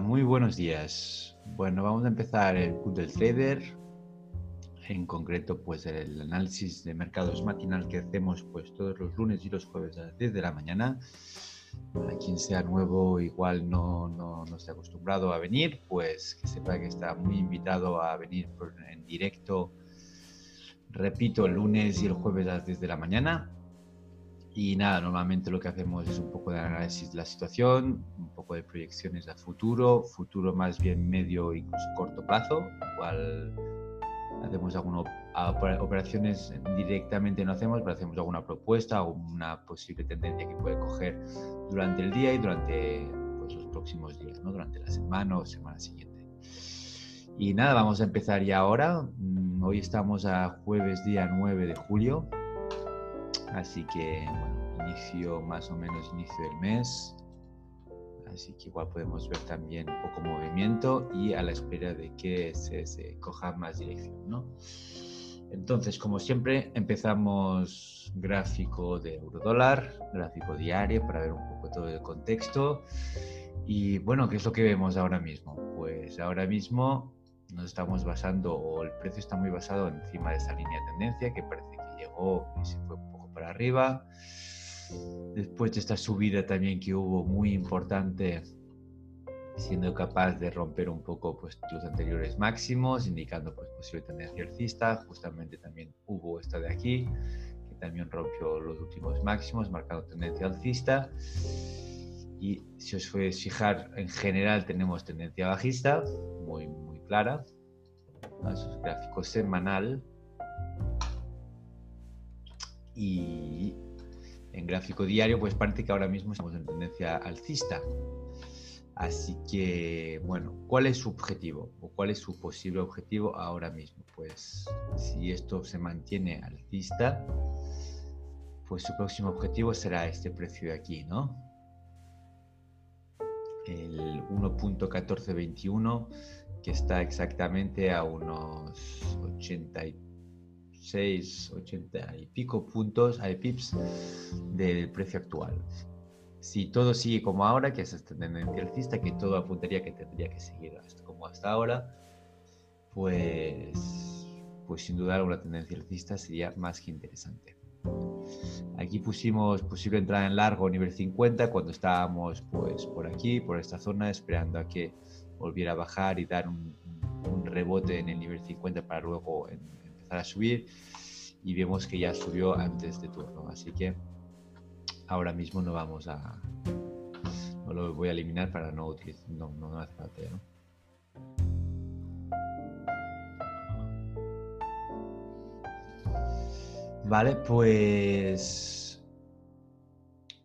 Muy buenos días. Bueno, vamos a empezar el Q del Trader, en concreto pues el análisis de mercados matinal que hacemos pues todos los lunes y los jueves a las 10 de la mañana. Para quien sea nuevo, igual no, no, no esté acostumbrado a venir, pues que sepa que está muy invitado a venir en directo, repito, el lunes y el jueves a las 10 de la mañana y nada, normalmente lo que hacemos es un poco de análisis de la situación, un poco de proyecciones a futuro, futuro más bien medio incluso corto plazo, igual hacemos algunas operaciones directamente no hacemos, pero hacemos alguna propuesta o una posible tendencia que puede coger durante el día y durante pues, los próximos días, ¿no? durante la semana o semana siguiente. Y nada, vamos a empezar ya ahora. Mm, hoy estamos a jueves día 9 de julio Así que, bueno, inicio más o menos inicio del mes. Así que igual podemos ver también un poco movimiento y a la espera de que se, coja más dirección, ¿no? Entonces, como siempre, empezamos gráfico de euro dólar, gráfico diario para ver un poco todo el contexto. Y bueno, ¿qué es lo que vemos ahora mismo? Pues ahora mismo nos estamos basando, o el precio está muy basado encima de esa línea de tendencia que parece que llegó y se fue para arriba. Después de esta subida también que hubo muy importante, siendo capaz de romper un poco pues, los anteriores máximos, indicando pues, posible tendencia alcista. Justamente también hubo esta de aquí, que también rompió los últimos máximos, marcando tendencia alcista. Y si os podéis fijar, en general tenemos tendencia bajista, muy, muy clara. Esos gráficos semanal y en gráfico diario pues parece que ahora mismo estamos en tendencia alcista. Así que, bueno, ¿cuál es su objetivo o cuál es su posible objetivo ahora mismo? Pues si esto se mantiene alcista, pues su próximo objetivo será este precio de aquí, ¿no? El 1.1421 que está exactamente a unos 83 6, 80 y pico puntos, hay pips del precio actual. Si todo sigue como ahora, que es esta tendencia alcista, que todo apuntaría que tendría que seguir como hasta ahora, pues, pues sin duda alguna tendencia alcista sería más que interesante. Aquí pusimos posible entrada en largo nivel 50 cuando estábamos pues por aquí, por esta zona, esperando a que volviera a bajar y dar un, un rebote en el nivel 50 para luego en, a subir y vemos que ya subió antes de turno. Así que ahora mismo no vamos a... No lo voy a eliminar para no utilizar... No, no, hace falta, Vale, pues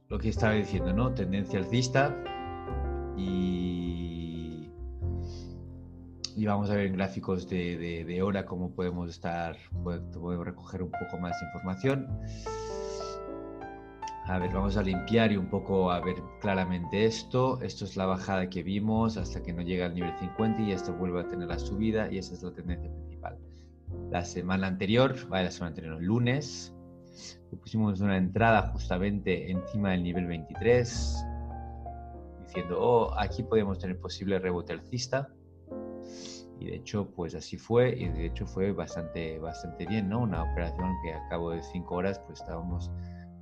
lo que estaba diciendo, ¿no? Tendencia alcista y y vamos a ver en gráficos de, de, hora cómo podemos estar, podemos recoger un poco más de información. A ver, vamos a limpiar y un poco a ver claramente esto. Esto es la bajada que vimos hasta que no llega al nivel 50 y esto vuelve a tener la subida y esa es la tendencia principal. La semana anterior, vale, la semana anterior, el lunes, pusimos una entrada justamente encima del nivel 23, diciendo, oh, aquí podemos tener posible rebote alcista y de hecho pues así fue y de hecho fue bastante bastante bien no una operación que a cabo de cinco horas pues estábamos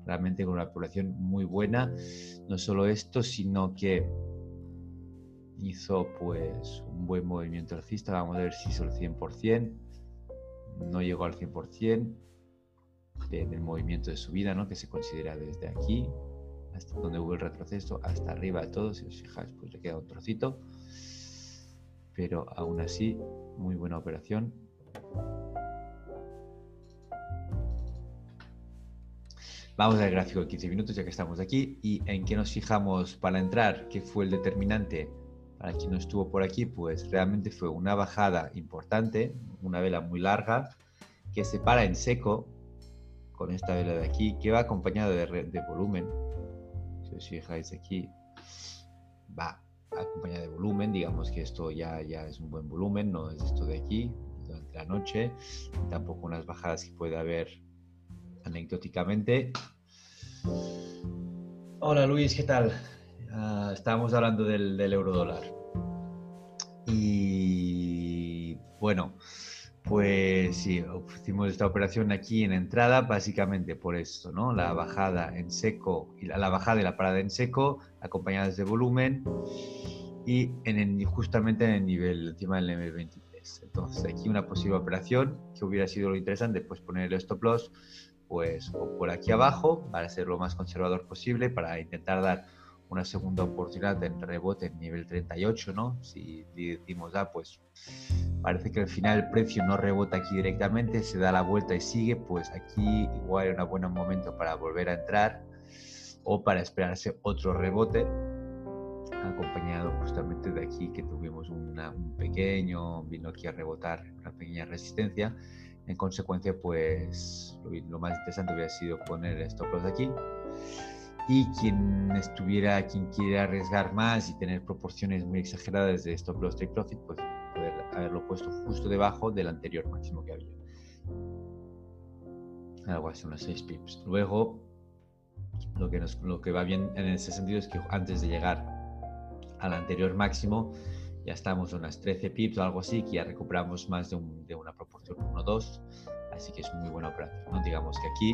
realmente con una operación muy buena. No solo esto sino que hizo pues un buen movimiento alcista. Vamos a ver si hizo el 100% no llegó al 100% del movimiento de subida ¿no? que se considera desde aquí hasta donde hubo el retroceso hasta arriba todo. Si os fijáis pues le queda un trocito pero aún así, muy buena operación. Vamos al gráfico de 15 minutos ya que estamos aquí y en qué nos fijamos para entrar, qué fue el determinante para quien no estuvo por aquí, pues realmente fue una bajada importante, una vela muy larga que se para en seco con esta vela de aquí que va acompañada de, de volumen. Si os fijáis aquí, va acompañada de volumen, digamos que esto ya, ya es un buen volumen, no es esto de aquí durante la noche, tampoco unas bajadas que puede haber anecdóticamente. Hola Luis, ¿qué tal? Uh, estábamos hablando del, del euro dólar. Y bueno, pues sí, hicimos esta operación aquí en entrada básicamente por esto, ¿no? La bajada en seco y la, bajada y la parada en seco acompañadas de volumen y en justamente en el nivel encima del M23. Entonces aquí una posible operación que hubiera sido lo interesante, pues poner el stop loss pues o por aquí abajo para ser lo más conservador posible, para intentar dar una segunda oportunidad en rebote en nivel 38, ¿no? Si decimos, ah, pues parece que al final el precio no rebota aquí directamente, se da la vuelta y sigue, pues aquí igual es un buen momento para volver a entrar o para esperarse otro rebote acompañado justamente de aquí que tuvimos un pequeño, vino aquí a rebotar, una pequeña resistencia. En consecuencia, pues lo, más interesante hubiera sido poner stop loss aquí y quien estuviera, quien quiera arriesgar más y tener proporciones muy exageradas de stop loss take profit, pues poder haberlo puesto justo debajo del anterior máximo que había. Algo así, unos 6 pips. Luego, lo que, nos, lo que va bien en ese sentido es que antes de llegar al anterior máximo, ya estamos unas 13 pips o algo así, que ya recuperamos más de, de una proporción 1-2, así que es muy buena operación. ¿no? Digamos que aquí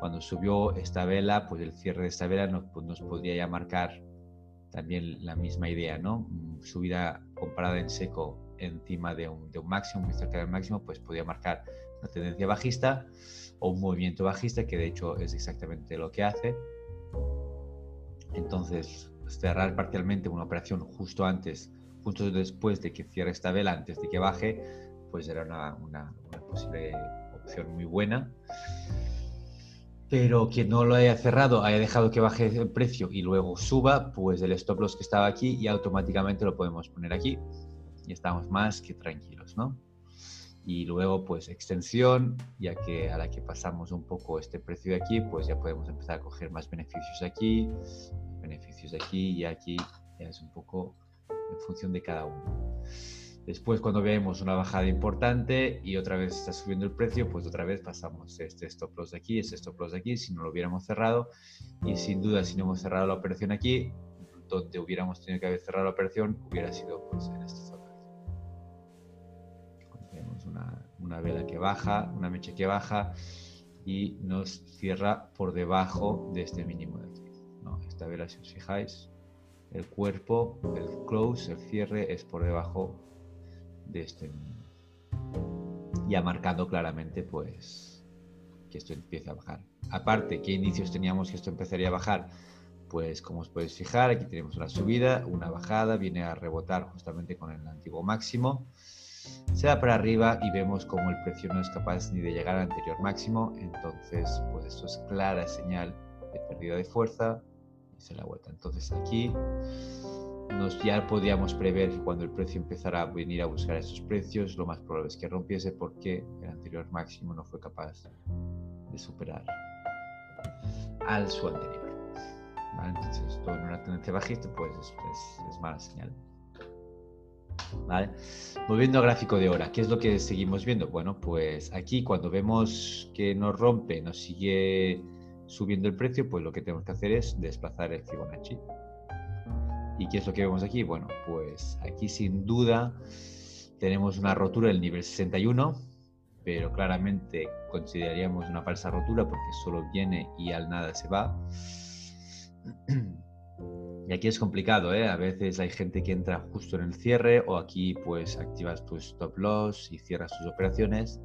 cuando subió esta vela, pues el cierre de esta vela nos, pues nos podría ya marcar también la misma idea, ¿no? Mm, subida comparada en seco encima de un, de un máximo, muy cerca del máximo, pues podría marcar una tendencia bajista o un movimiento bajista, que de hecho es exactamente lo que hace. Entonces, cerrar parcialmente una operación justo antes, justo después de que cierre esta vela, antes de que baje, pues era una, una, una posible opción muy buena pero quien no lo haya cerrado, haya dejado que baje el precio y luego suba, pues el stop loss que estaba aquí y automáticamente lo podemos poner aquí y estamos más que tranquilos, ¿no? Y luego, pues extensión, ya que a la que pasamos un poco este precio de aquí, pues ya podemos empezar a coger más beneficios aquí, beneficios aquí y aquí, ya es un poco en función de cada uno. Después, cuando veamos una bajada importante y otra vez está subiendo el precio, pues otra vez pasamos este stop loss de aquí, este stop loss de aquí, si no lo hubiéramos cerrado. Y sin duda, si no hemos cerrado la operación aquí, donde hubiéramos tenido que haber cerrado la operación, hubiera sido pues, en esta zona. Tenemos una, una vela que baja, una mecha que baja y nos cierra por debajo de este mínimo de aquí. ¿no? Esta vela, si os fijáis, el cuerpo, el close, el cierre es por debajo de este ya marcando claramente pues que esto empieza a bajar. Aparte, ¿qué inicios teníamos que esto empezaría a bajar? Pues como os podéis fijar, aquí tenemos una subida, una bajada, viene a rebotar justamente con el antiguo máximo, se va para arriba y vemos como el precio no es capaz ni de llegar al anterior máximo, entonces pues esto es clara señal de pérdida de fuerza y se la vuelta. Entonces aquí nos ya podíamos prever que cuando el precio empezara a venir a buscar esos precios, lo más probable es que rompiese porque el anterior máximo no fue capaz de superar al su anterior. Entonces, todo en una tendencia bajista, pues es, mala señal. Volviendo al gráfico de hora, ¿qué es lo que seguimos viendo? Bueno, pues aquí cuando vemos que nos rompe, nos sigue subiendo el precio, pues lo que tenemos que hacer es desplazar el Fibonacci. ¿Y qué es lo que vemos aquí? Bueno, pues aquí sin duda tenemos una rotura del nivel 61, pero claramente consideraríamos una falsa rotura porque solo viene y al nada se va. Y aquí es complicado, ¿eh? A veces hay gente que entra justo en el cierre o aquí pues activas tu stop loss y cierras tus operaciones,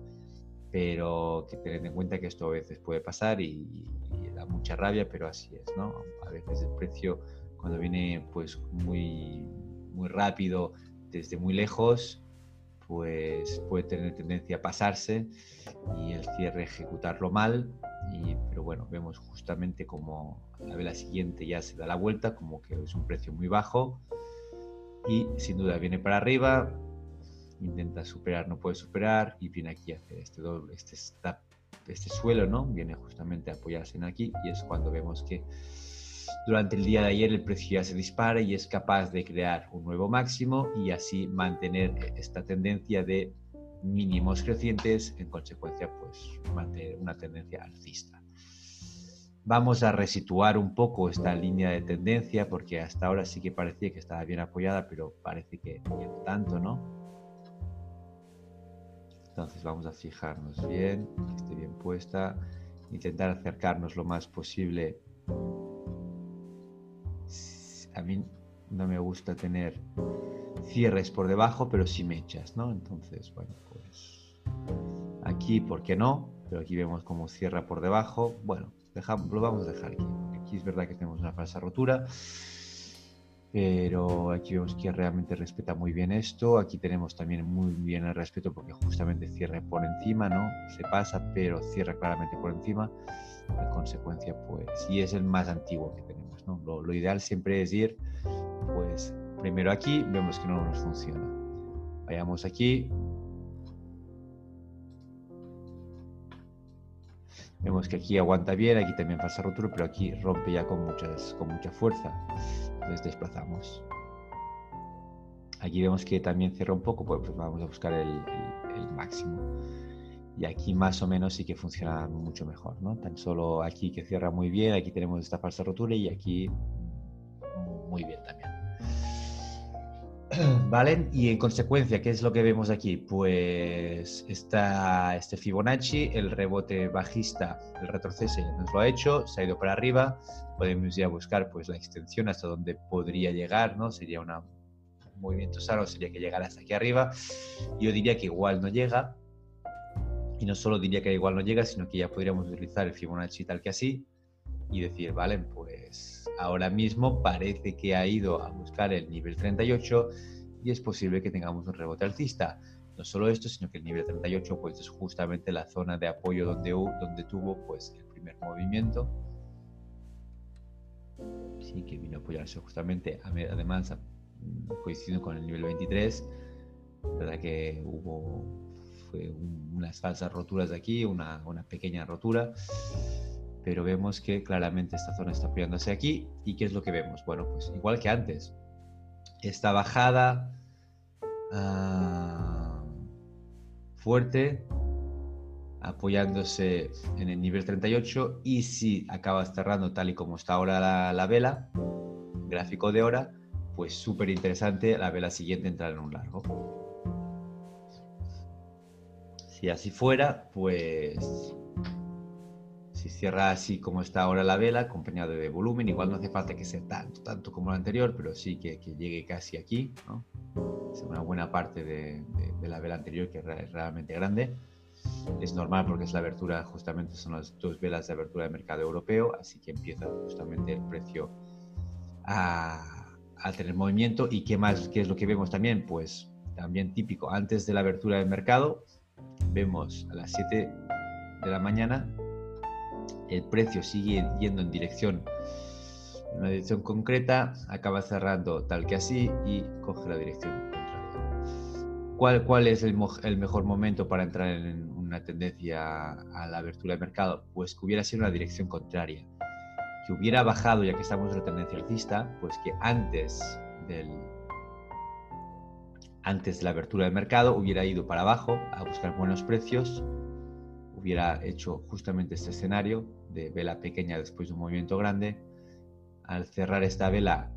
pero que tened en cuenta que esto a veces puede pasar y, y da mucha rabia, pero así es, ¿no? A veces el precio cuando viene pues muy, muy rápido desde muy lejos, pues puede tener tendencia a pasarse y el cierre ejecutarlo mal. Y, pero bueno, vemos justamente como la vela siguiente ya se da la vuelta, como que es un precio muy bajo y sin duda viene para arriba, intenta superar, no puede superar y viene aquí a hacer este doble, este, este suelo, ¿no? Viene justamente a apoyarse en aquí y es cuando vemos que durante el día de ayer el precio ya se dispara y es capaz de crear un nuevo máximo y así mantener esta tendencia de mínimos crecientes, en consecuencia, pues mantener una tendencia alcista. Vamos a resituar un poco esta línea de tendencia porque hasta ahora sí que parecía que estaba bien apoyada, pero parece que no tanto, ¿no? Entonces vamos a fijarnos bien, que esté bien puesta, intentar acercarnos lo más posible. A mí no me gusta tener cierres por debajo, pero sí mechas, ¿no? Entonces, bueno, pues aquí, ¿por qué no? Pero aquí vemos cómo cierra por debajo. Bueno, lo vamos a dejar aquí. Aquí es verdad que tenemos una falsa rotura, pero aquí vemos que realmente respeta muy bien esto. Aquí tenemos también muy bien el respeto porque justamente cierra por encima, ¿no? Se pasa, pero cierra claramente por encima. En consecuencia, pues, y es el más antiguo que tenemos, ¿no? Lo, ideal siempre es ir, pues, primero aquí, vemos que no nos funciona. Vayamos aquí, Vemos que aquí aguanta bien, aquí también pasa rotura, pero aquí rompe ya con, muchas, con mucha fuerza. Entonces desplazamos. Aquí vemos que también cierra un poco, pues vamos a buscar el, máximo. Y aquí más o menos sí que funciona mucho mejor, ¿no? Tan solo aquí que cierra muy bien, aquí tenemos esta falsa rotura y aquí muy bien también. ¿Vale? Y en consecuencia, ¿qué es lo que vemos aquí? Pues está este Fibonacci, el rebote bajista, el retroceso ya nos lo ha hecho, se ha ido para arriba, podemos ya buscar pues la extensión hasta donde podría llegar, ¿no? Sería un movimiento sano, sería que llegara hasta aquí arriba. Yo diría que igual no llega, y no solo diría que igual no llega, sino que ya podríamos utilizar el Fibonacci tal que así y decir, vale, pues ahora mismo parece que ha ido a buscar el nivel 38 y es posible que tengamos un rebote alcista. No solo esto, sino que el nivel 38 pues, es justamente la zona de apoyo donde, donde tuvo pues, el primer movimiento. Sí, que vino a apoyarse justamente, además coincidiendo con el nivel 23. verdad que hubo unas falsas roturas de aquí, una, una pequeña rotura pero vemos que claramente esta zona está apoyándose aquí. ¿Y qué es lo que vemos? Bueno, pues igual que antes, esta bajada ah, fuerte, apoyándose en el nivel 38 y si acaba cerrando tal y como está ahora la, vela, gráfico de hora, pues súper interesante la vela siguiente entrar en un largo. Si así fuera, pues si cierra así como está ahora la vela, acompañado de volumen, igual no hace falta que sea tanto, tanto como la anterior, pero sí que, llegue casi aquí, ¿no? Es una buena parte de, la vela anterior que es realmente grande. Es normal porque es la abertura, justamente son las dos velas de abertura del mercado europeo, así que empieza justamente el precio a, a tener movimiento. ¿Y qué más? ¿Qué es lo que vemos también? Pues también típico, antes de la abertura del mercado, vemos a las 7 de la mañana el precio sigue yendo en dirección, en una dirección concreta, acaba cerrando tal que así y coge la dirección contraria. ¿Cuál, cuál es el, el mejor momento para entrar en una tendencia a la abertura del mercado? Pues que hubiera sido una dirección contraria, que hubiera bajado ya que estamos en la tendencia alcista, pues que antes del antes de la abertura del mercado hubiera ido para abajo a buscar buenos precios, hubiera hecho justamente este escenario de vela pequeña después de un movimiento grande. Al cerrar esta vela,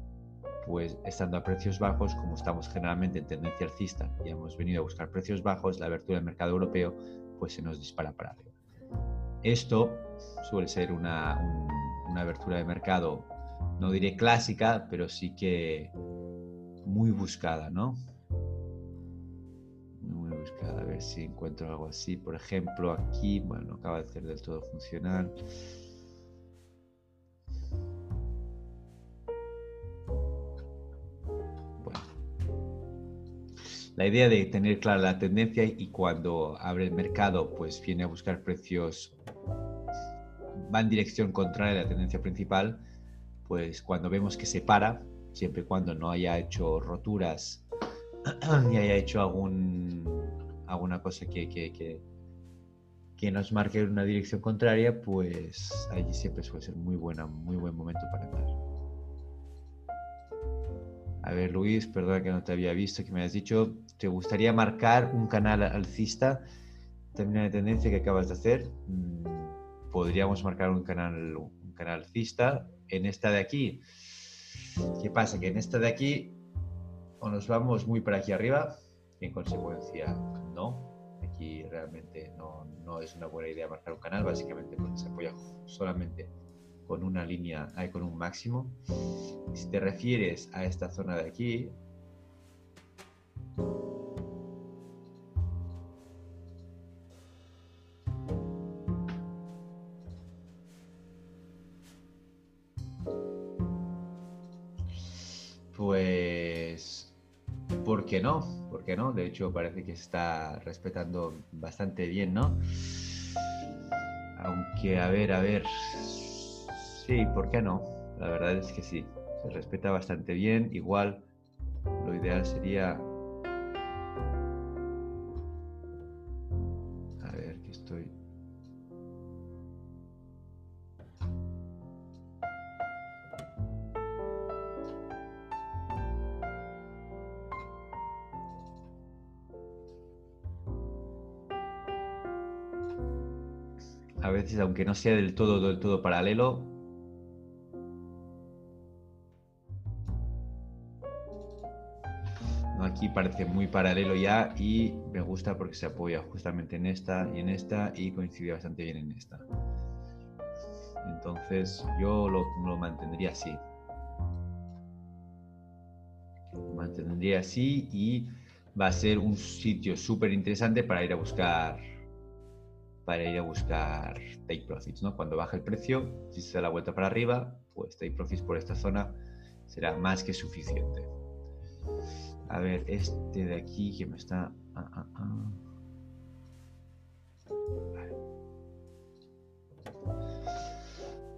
pues estando a precios bajos, como estamos generalmente en tendencia alcista y hemos venido a buscar precios bajos, la abertura del mercado europeo pues se nos dispara para arriba. Esto suele ser una, una abertura de mercado, no diré clásica, pero sí que muy buscada, ¿no? Ver si encuentro algo así. Por ejemplo, aquí, bueno, acaba de ser del todo funcional. La idea de tener clara la tendencia y cuando abre el mercado, pues viene a buscar precios, va en dirección contraria a la tendencia principal, pues cuando vemos que se para, siempre y cuando no haya hecho roturas ni haya hecho algún, alguna cosa que, que, que, que, nos marque una dirección contraria, pues allí siempre suele ser muy buena, muy buen momento para entrar. A ver, Luis, perdona que no te había visto, que me has dicho, ¿te gustaría marcar un canal alcista? También de tendencia que acabas de hacer. Mm, podríamos marcar un canal, un canal alcista. En esta de aquí, ¿qué pasa? Que en esta de aquí o nos vamos muy para aquí arriba en consecuencia no. Aquí realmente no, no es una buena idea marcar un canal, básicamente porque se apoya solamente con una línea, hay con un máximo. Si te refieres a esta zona de aquí, pues, ¿por qué no? ¿Por qué no? De hecho, parece que está respetando bastante bien, ¿no? Aunque, a ver, a ver, Sí, ¿por qué no? La verdad es que sí, se respeta bastante bien. Igual, lo ideal sería... A veces, aunque no sea del todo, del todo paralelo, aquí parece muy paralelo ya y me gusta porque se apoya justamente en esta y en esta y coincide bastante bien en esta. Entonces yo lo, mantendría así. Lo mantendría así y va a ser un sitio súper interesante para ir a buscar para ir a buscar take profits, ¿no? Cuando baja el precio, si se da la vuelta para arriba, pues take profits por esta zona será más que suficiente. A ver, este de aquí que me está... Ah, ah, ah.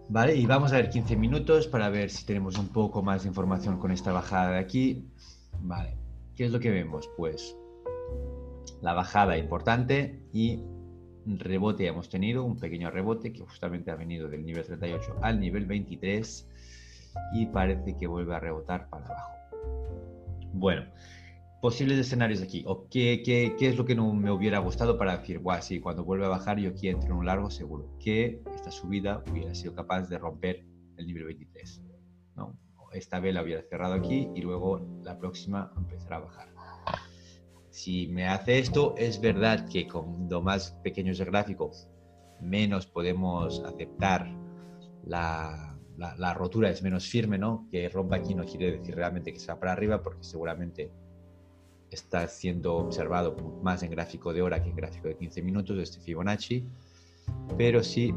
Vale. y vamos a ver 15 minutos para ver si tenemos un poco más de información con esta bajada de aquí. Vale, ¿qué es lo que vemos? Pues la bajada importante y rebote hemos tenido, un pequeño rebote que justamente ha venido del nivel 38 al nivel 23 y parece que vuelve a rebotar para abajo. Bueno, posibles escenarios aquí. ¿O qué, qué, qué, es lo que no me hubiera gustado para decir, guau, sí, cuando vuelve a bajar yo aquí entro en un largo seguro? Que esta subida hubiera sido capaz de romper el nivel 23. ¿no? Esta vela hubiera cerrado aquí y luego la próxima empezará a bajar. Si me hace esto, es verdad que con lo más pequeños el gráfico, menos podemos aceptar la, la, rotura es menos firme, ¿no? Que rompa aquí no quiere decir realmente que sea para arriba, porque seguramente está siendo observado más en gráfico de hora que en gráfico de 15 minutos, este Fibonacci, pero sí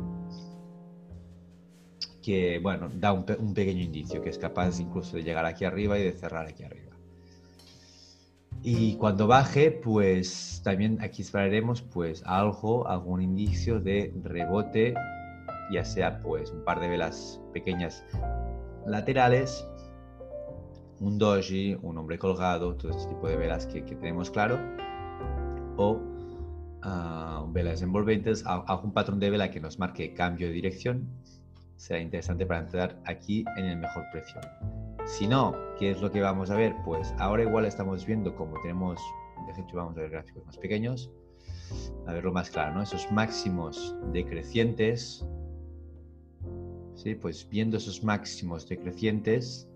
que, bueno, da un, un pequeño indicio, que es capaz incluso de llegar aquí arriba y de cerrar aquí arriba. Y cuando baje, pues también aquí esperaremos pues algo, algún indicio de rebote ya sea pues un par de velas pequeñas laterales, un doji, un hombre colgado, todo este tipo de velas que, tenemos claro, o ah, velas envolventes, algún patrón de vela que nos marque cambio de dirección, será interesante para entrar aquí en el mejor precio. Si no, ¿qué es lo que vamos a ver? Pues ahora igual estamos viendo como tenemos, de hecho vamos a ver gráficos más pequeños, a verlo más claro, ¿no? Esos máximos decrecientes ¿sí? Pues viendo esos máximos decrecientes,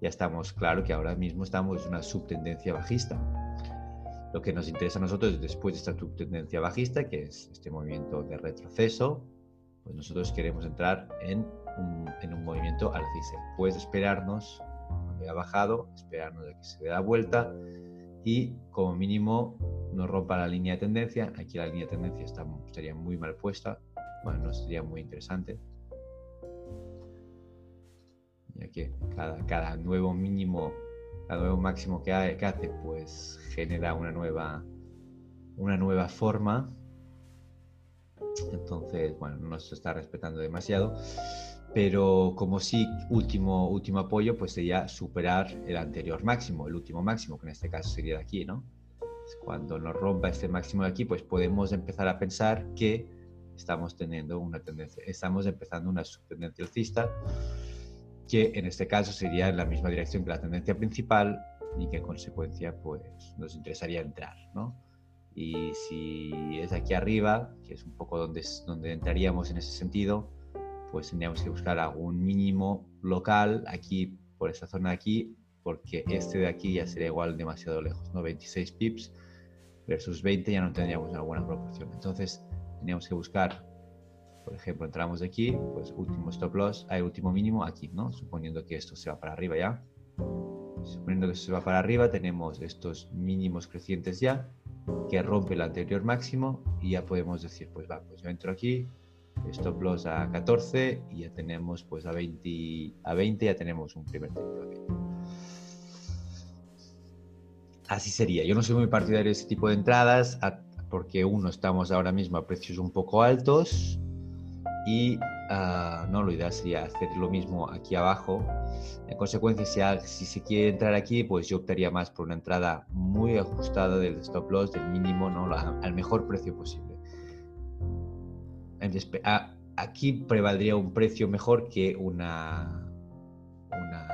ya estamos claro que ahora mismo estamos en una subtendencia bajista. Lo que nos interesa a nosotros después de esta subtendencia bajista, que es este movimiento de retroceso, pues nosotros queremos entrar en en un movimiento alcista. Puedes esperarnos, cuando haya bajado, esperarnos a que se dé la vuelta y como mínimo no rompa la línea de tendencia. Aquí la línea de tendencia estaría muy mal puesta, bueno, no sería muy interesante ya que cada, nuevo mínimo, cada nuevo máximo que, hace, pues genera una nueva, una nueva forma. Entonces, bueno, no se está respetando demasiado, pero como sí, último, último apoyo, pues sería superar el anterior máximo, el último máximo, que en este caso sería de aquí, ¿no? Cuando nos rompa este máximo de aquí, pues podemos empezar a pensar que estamos teniendo una tendencia, estamos empezando una subtendencia alcista que en este caso sería en la misma dirección que la tendencia principal y que en consecuencia pues nos interesaría entrar, ¿no? Y si es aquí arriba, que es un poco donde, donde entraríamos en ese sentido, pues tendríamos que buscar algún mínimo local aquí, por esta zona aquí, porque este de aquí ya sería igual demasiado lejos, ¿no? 26 pips versus 20 ya no tendríamos una buena proporción. Entonces, teníamos que buscar, por ejemplo, entramos de aquí, pues último stop loss, hay último mínimo aquí, ¿no? Suponiendo que esto se va para arriba ya. Suponiendo que esto se va para arriba, tenemos estos mínimos crecientes ya, que rompe el anterior máximo y ya podemos decir, pues va, pues yo entro aquí, stop loss a 14 y ya tenemos pues a 20, a 20 ya tenemos un primer triple Así sería. Yo no soy muy partidario de ese tipo de entradas porque uno, estamos ahora mismo a precios un poco altos y ah, no, lo ideal sería hacer lo mismo aquí abajo. En consecuencia, si, se quiere entrar aquí, pues yo optaría más por una entrada muy ajustada del stop loss, del mínimo, al mejor precio posible. Aquí prevaldría un precio mejor que una, una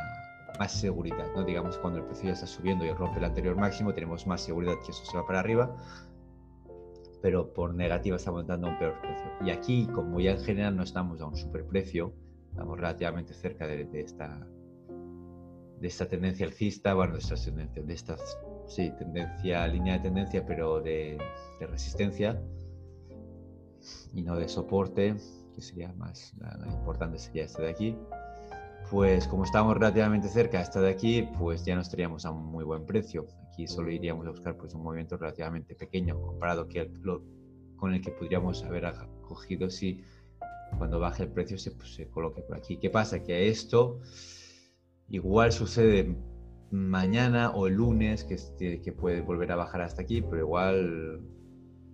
más seguridad, ¿no? Digamos, cuando el precio ya está subiendo y rompe el anterior máximo, tenemos más seguridad que eso se va para arriba pero por negativa estamos dando un peor precio. Y aquí, como ya en general no estamos a un superprecio, estamos relativamente cerca de, esta de esta tendencia alcista, bueno, de esta tendencia, de esta sí, tendencia, línea de tendencia, pero de, de resistencia y no de soporte, que sería más, la, la, importante sería esta de aquí. Pues como estamos relativamente cerca de esta de aquí, pues ya nos estaríamos a un muy buen precio. Aquí solo iríamos a buscar pues, un movimiento relativamente pequeño comparado que lo, con el que podríamos haber cogido si cuando baje el precio se, pues, se coloque por aquí. ¿Qué pasa? Que esto igual sucede mañana o el lunes, que, que puede volver a bajar hasta aquí, pero igual,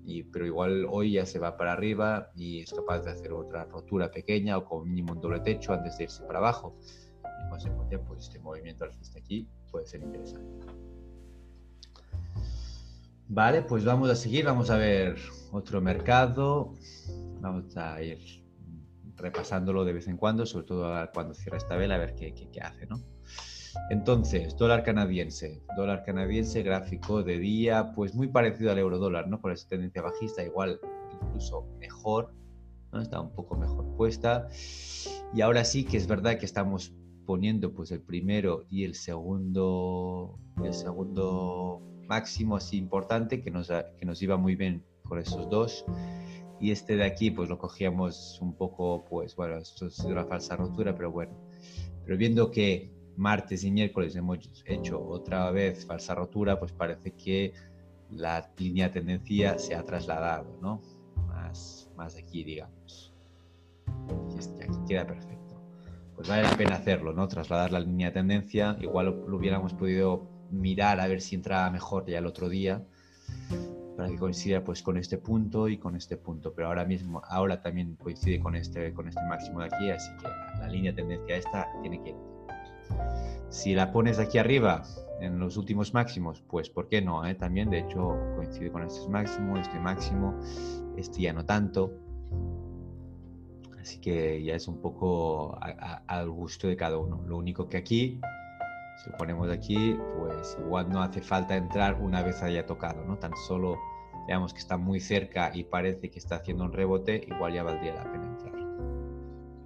y, pero igual hoy ya se va para arriba y es capaz de hacer otra rotura pequeña o con mínimo un doble techo antes de irse para abajo. En consecuencia, pues este movimiento alcista aquí puede ser interesante. Vale, pues vamos a seguir, vamos a ver otro mercado. Vamos a ir repasándolo de vez en cuando, sobre todo cuando cierra esta vela, a ver qué, qué, hace, ¿no? Entonces, dólar canadiense. Dólar canadiense, gráfico de día, pues muy parecido al euro dólar, ¿no? Con esa tendencia bajista, igual, incluso mejor, ¿no? Está un poco mejor puesta. Y ahora sí que es verdad que estamos poniendo pues el primero y el segundo, el segundo máximo así importante que nos, que nos iba muy bien con esos dos. Y este de aquí, pues lo cogíamos un poco, pues bueno, esto sido una falsa rotura, pero bueno. Pero viendo que martes y miércoles hemos hecho otra vez falsa rotura, pues parece que la línea de tendencia se ha trasladado, ¿no? Más, más aquí, digamos. Aquí, aquí queda perfecto. Pues vale la pena hacerlo, ¿no? Trasladar la línea de tendencia. Igual lo hubiéramos podido mirar a ver si entraba mejor ya el otro día para que coincida pues con este punto y con este punto pero ahora mismo ahora también coincide con este con este máximo de aquí así que la línea de tendencia esta tiene que si la pones aquí arriba en los últimos máximos pues por qué no eh? también de hecho coincide con este máximo este máximo este ya no tanto así que ya es un poco al gusto de cada uno lo único que aquí si lo ponemos aquí, pues igual no hace falta entrar una vez haya tocado, ¿no? Tan solo veamos que está muy cerca y parece que está haciendo un rebote, igual ya valdría la pena entrar.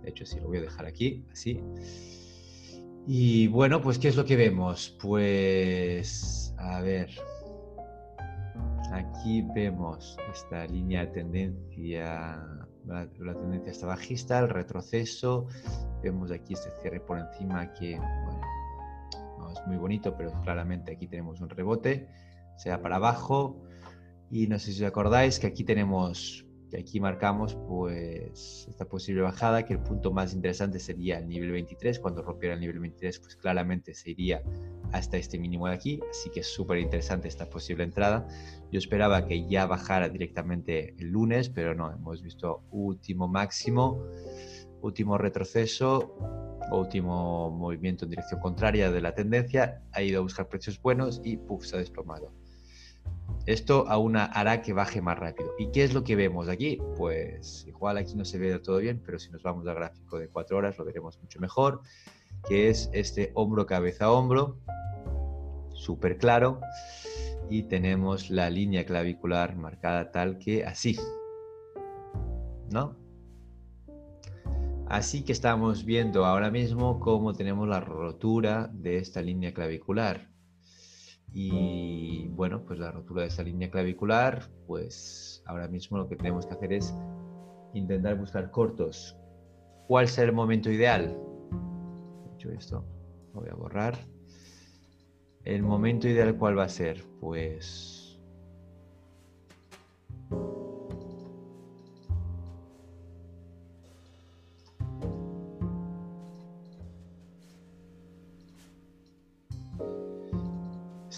De hecho, sí, lo voy a dejar aquí, así. Y bueno, pues ¿qué es lo que vemos? Pues, a ver, aquí vemos esta línea de tendencia, la, tendencia está bajista, el retroceso, vemos aquí este cierre por encima que, bueno, es muy bonito, pero claramente aquí tenemos un rebote, sea para abajo. Y no sé si os acordáis que aquí tenemos, que aquí marcamos pues esta posible bajada, que el punto más interesante sería el nivel 23. Cuando rompiera el nivel 23, pues claramente se iría hasta este mínimo de aquí. Así que es súper interesante esta posible entrada. Yo esperaba que ya bajara directamente el lunes, pero no, hemos visto último máximo, último retroceso último movimiento en dirección contraria de la tendencia, ha ido a buscar precios buenos y puff, se ha desplomado. Esto aún hará que baje más rápido. ¿Y qué es lo que vemos aquí? Pues igual aquí no se ve todo bien, pero si nos vamos al gráfico de cuatro horas lo veremos mucho mejor, que es este hombro, cabeza, hombro, súper claro. Y tenemos la línea clavicular marcada tal que así, ¿no? Así que estamos viendo ahora mismo cómo tenemos la rotura de esta línea clavicular. Y bueno, pues la rotura de esta línea clavicular, pues ahora mismo lo que tenemos que hacer es intentar buscar cortos. ¿Cuál será el momento ideal? Hecho esto, lo voy a borrar. El momento ideal, ¿cuál va a ser? Pues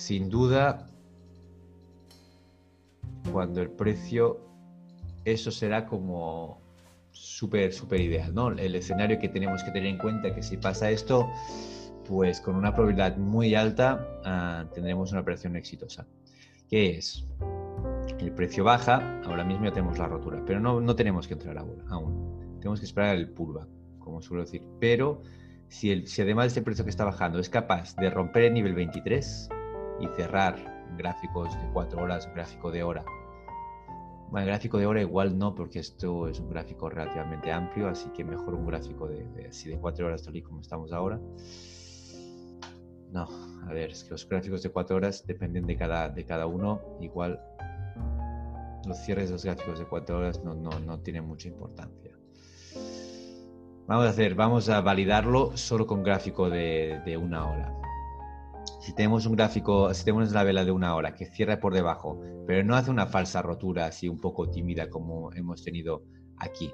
sin duda, cuando el precio, eso será como súper, súper ideal, ¿no? El escenario que tenemos que tener en cuenta que si pasa esto, pues con una probabilidad muy alta ah, tendremos una operación exitosa. ¿Qué es? El precio baja, ahora mismo ya tenemos la rotura, pero no, no tenemos que entrar ahora, aún. Tenemos que esperar el pullback, como suelo decir. Pero si, el, si además de este precio que está bajando es capaz de romper el nivel 23, y cerrar gráficos de cuatro horas, gráfico de hora. Bueno, gráfico de hora igual no, porque esto es un gráfico relativamente amplio, así que mejor un gráfico de, de así de cuatro horas tal y como estamos ahora. No, a ver, es que los gráficos de cuatro horas dependen de cada, de cada uno. Igual los cierres de los gráficos de cuatro horas no, no, no tienen mucha importancia. Vamos a hacer, vamos a validarlo solo con gráfico de, de una hora si tenemos un gráfico, si tenemos la vela de una hora que cierra por debajo, pero no hace una falsa rotura así un poco tímida como hemos tenido aquí,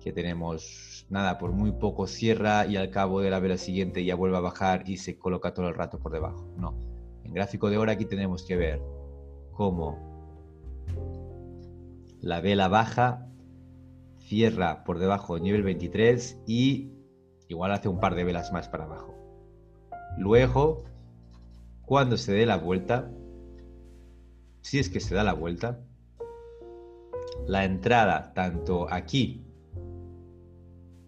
que tenemos nada, por muy poco cierra y al cabo de la vela siguiente ya vuelve a bajar y se coloca todo el rato por debajo. No, en gráfico de hora aquí tenemos que ver cómo la vela baja, cierra por debajo del nivel 23 y igual hace un par de velas más para abajo. Luego cuando se dé la vuelta, si es que se da la vuelta, la entrada tanto aquí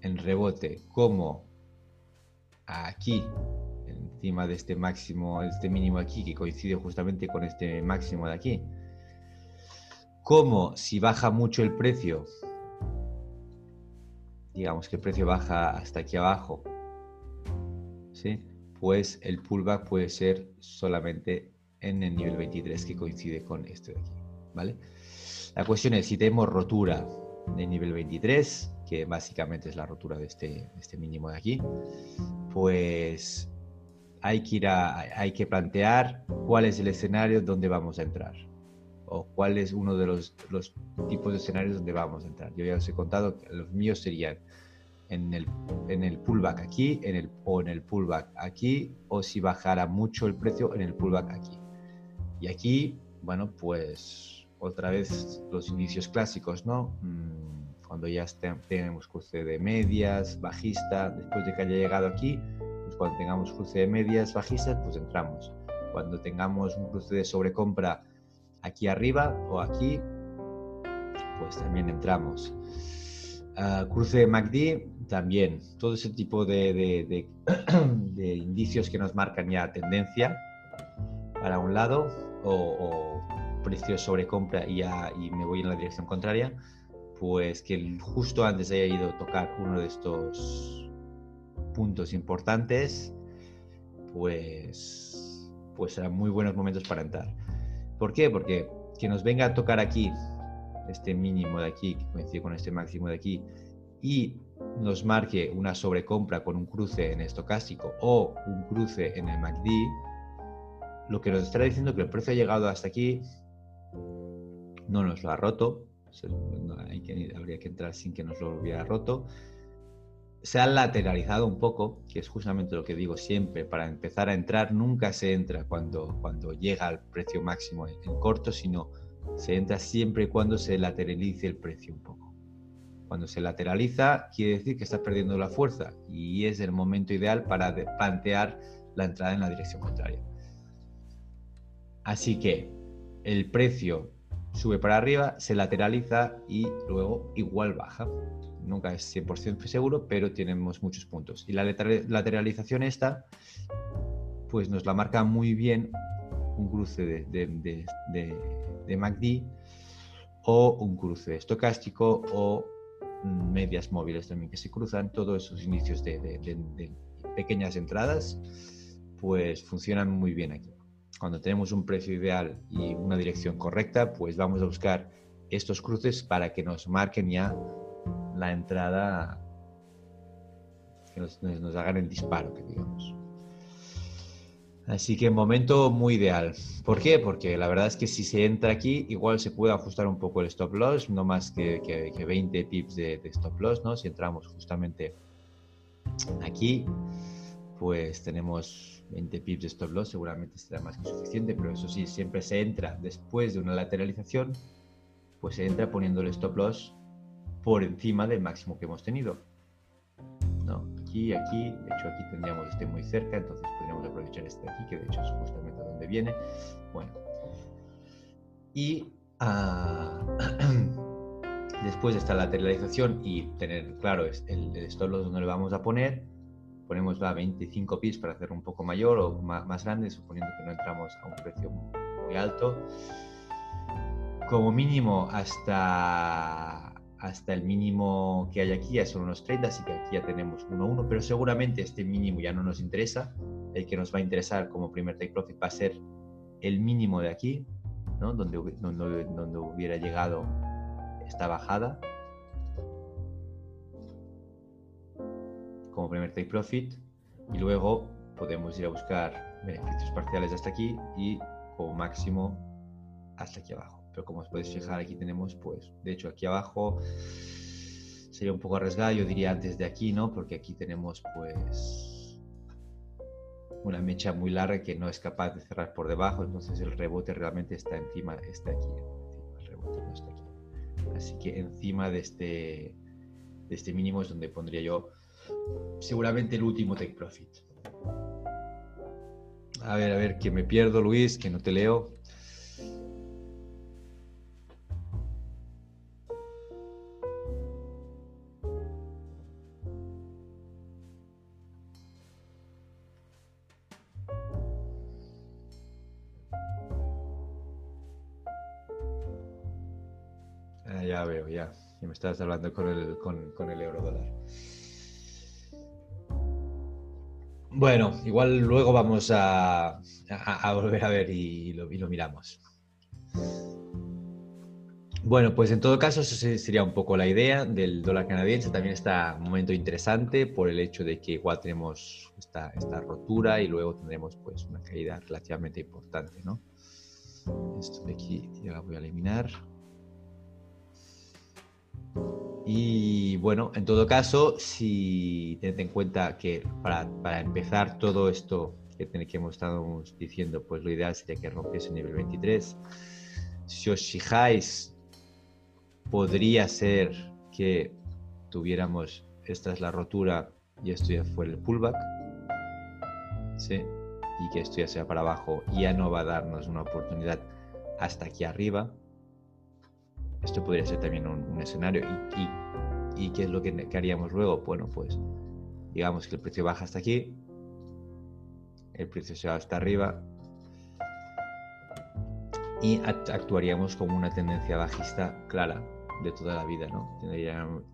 en rebote como aquí encima de este máximo, este mínimo aquí que coincide justamente con este máximo de aquí. Como si baja mucho el precio, digamos que el precio baja hasta aquí abajo, ¿sí? Pues el pullback puede ser solamente en el nivel 23 que coincide con este de aquí, ¿vale? La cuestión es si tenemos rotura de nivel 23, que básicamente es la rotura de este, este mínimo de aquí, pues hay que, ir hay que plantear cuál es el escenario donde vamos a entrar o cuál es uno de los, los tipos de escenarios donde vamos a entrar. Yo ya os he contado que los míos serían en el, en el pullback aquí en el, o en el pullback aquí o si bajara mucho el precio en el pullback aquí. Y aquí, bueno, pues otra vez los inicios clásicos, ¿no? Mm, cuando ya tenemos cruce de medias, bajista, después de que haya llegado aquí, pues cuando tengamos cruce de medias, bajistas, pues entramos. Cuando tengamos un cruce de sobrecompra aquí arriba o aquí, pues también entramos. Ah, cruce de MACD también. Todo ese tipo de, de, indicios que nos marcan ya tendencia para un lado o, precio sobre compra y, ya, y me voy en la dirección contraria, pues que justo antes haya ido a tocar uno de estos puntos importantes, pues, pues serán muy buenos momentos para entrar. ¿Por qué? Porque que nos venga a tocar aquí este mínimo de aquí, que coincide con este máximo de aquí, y nos marque una sobrecompra con un cruce en estocástico o un cruce en el MACD, lo que nos estará diciendo que el precio ha llegado hasta aquí, no nos lo ha roto, habría que entrar sin que nos lo hubiera roto, se ha lateralizado un poco, que es justamente lo que digo siempre, para empezar a entrar nunca se entra cuando, llega al precio máximo en corto, sino se entra siempre y cuando se lateralice el precio un poco. Cuando se lateraliza, quiere decir que está perdiendo la fuerza y es el momento ideal para plantear la entrada en la dirección contraria. Así que el precio sube para arriba, se lateraliza y luego igual baja. Nunca es 100% seguro, pero tenemos muchos puntos. Y la lateralización esta, pues nos la marca muy bien un cruce de, MACD o un cruce estocástico o medias móviles también que se cruzan, todos esos inicios de, pequeñas entradas, pues funcionan muy bien aquí. Cuando tenemos un precio ideal y una dirección correcta, pues vamos a buscar estos cruces para que nos marquen ya la entrada, que nos, hagan el disparo, que digamos. Así que momento muy ideal. ¿Por qué? Porque la verdad es que si se entra aquí, igual se puede ajustar un poco el stop loss, no más que, que, 20 pips de, de, stop loss, ¿no? Si entramos justamente aquí, pues tenemos 20 pips de stop loss, seguramente será más que suficiente, pero eso sí, siempre se entra después de una lateralización, pues se entra poniendo el stop loss por encima del máximo que hemos tenido. Aquí, aquí, de hecho aquí tendríamos este muy cerca, entonces podríamos aprovechar este aquí, que de hecho es justamente donde viene. Bueno, y ah, después de esta lateralización y tener claro el, el stop loss donde lo vamos a poner, ponemos va 25 pips para hacerlo un poco mayor o más, grande, suponiendo que no entramos a un precio muy alto. Como mínimo hasta, hasta el mínimo que hay aquí ya son unos 30, así que aquí ya tenemos 1.1, pero seguramente este mínimo ya no nos interesa. El que nos va a interesar como primer take profit va a ser el mínimo de aquí, ¿no? donde, donde, donde hubiera llegado esta bajada como primer take profit y luego podemos ir a buscar beneficios parciales hasta aquí y como máximo hasta aquí abajo. Pero como os podéis fijar, aquí tenemos, pues, de hecho, aquí abajo sería un poco arriesgado, yo diría antes de aquí, ¿no? Porque aquí tenemos, pues, una mecha muy larga que no es capaz de cerrar por debajo, entonces el rebote realmente está encima, está aquí, el rebote no está aquí. Así que encima de este, de este mínimo es donde pondría yo seguramente el último take profit. A ver, a ver, que me pierdo, Luis, que no te leo. Ah, ya veo, ya. Y me estás hablando con el, con el euro dólar. Bueno, igual luego vamos a, volver a ver y lo, miramos. Bueno, pues en todo caso, eso sería un poco la idea del dólar canadiense. También está un momento interesante por el hecho de que igual tenemos esta, esta rotura y luego tendremos pues una caída relativamente importante, ¿no? Esto de aquí ya la voy a eliminar. Y bueno, en todo caso, si tened en cuenta que para, empezar todo esto que, que hemos estado diciendo, pues lo ideal sería que rompiese el nivel 23. Si os fijáis, podría ser que tuviéramos, esta es la rotura y esto ya fue el pullback. ¿sí? Y que esto ya sea para abajo, ya no va a darnos una oportunidad hasta aquí arriba esto podría ser también un, escenario. Y, qué es lo que, haríamos luego? Bueno, pues digamos que el precio baja hasta aquí, el precio se va hasta arriba y actuaríamos como una tendencia bajista clara de toda la vida, ¿no?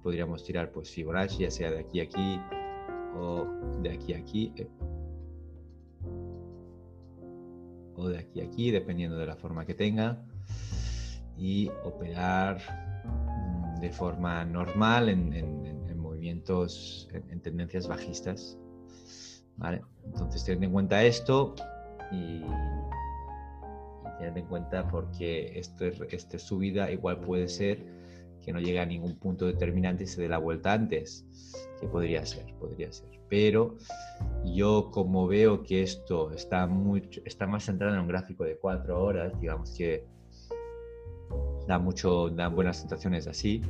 podríamos tirar pues Fibonacci, ya sea de aquí a aquí o de aquí a aquí. Eh, o de aquí a aquí, dependiendo de la forma que tenga y operar mm, de forma normal en, movimientos, en, tendencias bajistas. ¿vale? Entonces, tened en cuenta esto y, y tened en cuenta porque esta subida igual puede ser que no llegue a ningún punto determinante y se dé la vuelta antes, que podría ser, podría ser. Pero yo como veo que esto está, mucho, está más centrado en un gráfico de cuatro horas, digamos que da mucho, da buenas sensaciones así,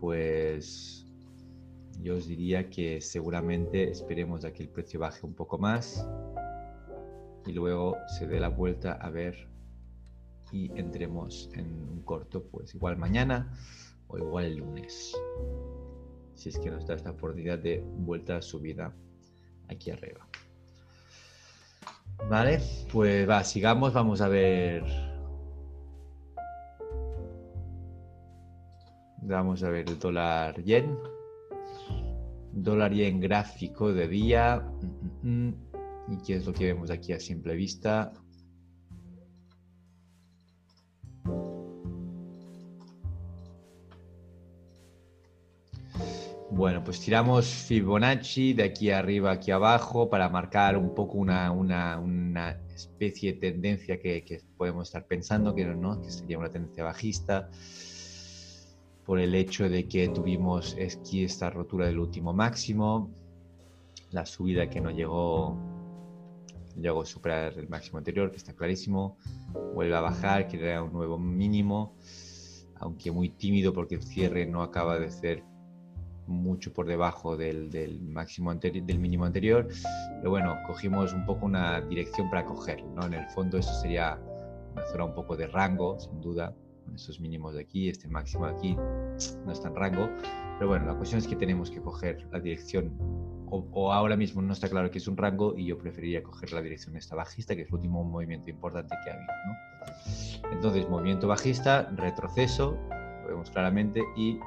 pues yo os diría que seguramente esperemos a que el precio baje un poco más y luego se dé la vuelta a ver y entremos en un corto, pues igual mañana o igual el lunes. Si es que nos da esta oportunidad de vuelta a subida aquí arriba. Vale, pues va, sigamos, vamos a ver Vamos a ver el dólar yen. Dólar yen gráfico de día. Mm, mm, mm. ¿Y qué es lo que vemos aquí a simple vista? Bueno, pues tiramos Fibonacci de aquí arriba, aquí abajo, para marcar un poco una, especie de tendencia que, podemos estar pensando, que, ¿no? que sería una tendencia bajista, por el hecho de que tuvimos aquí esta rotura del último máximo, la subida que no llegó, llegó a superar el máximo anterior, que está clarísimo, vuelve a bajar, crea un nuevo mínimo, aunque muy tímido porque el cierre no acaba de ser mucho por debajo del, máximo del mínimo anterior, pero bueno, cogimos un poco una dirección para cogerlo, ¿no? En el fondo eso sería una zona un poco de rango, sin duda, con estos mínimos de aquí, este máximo de aquí no está en rango, pero bueno, la cuestión es que tenemos que coger la dirección, o, ahora mismo no está claro que es un rango y yo preferiría coger la dirección esta bajista, que es el último movimiento importante que ha habido. Entonces, movimiento bajista, retroceso, lo vemos claramente, y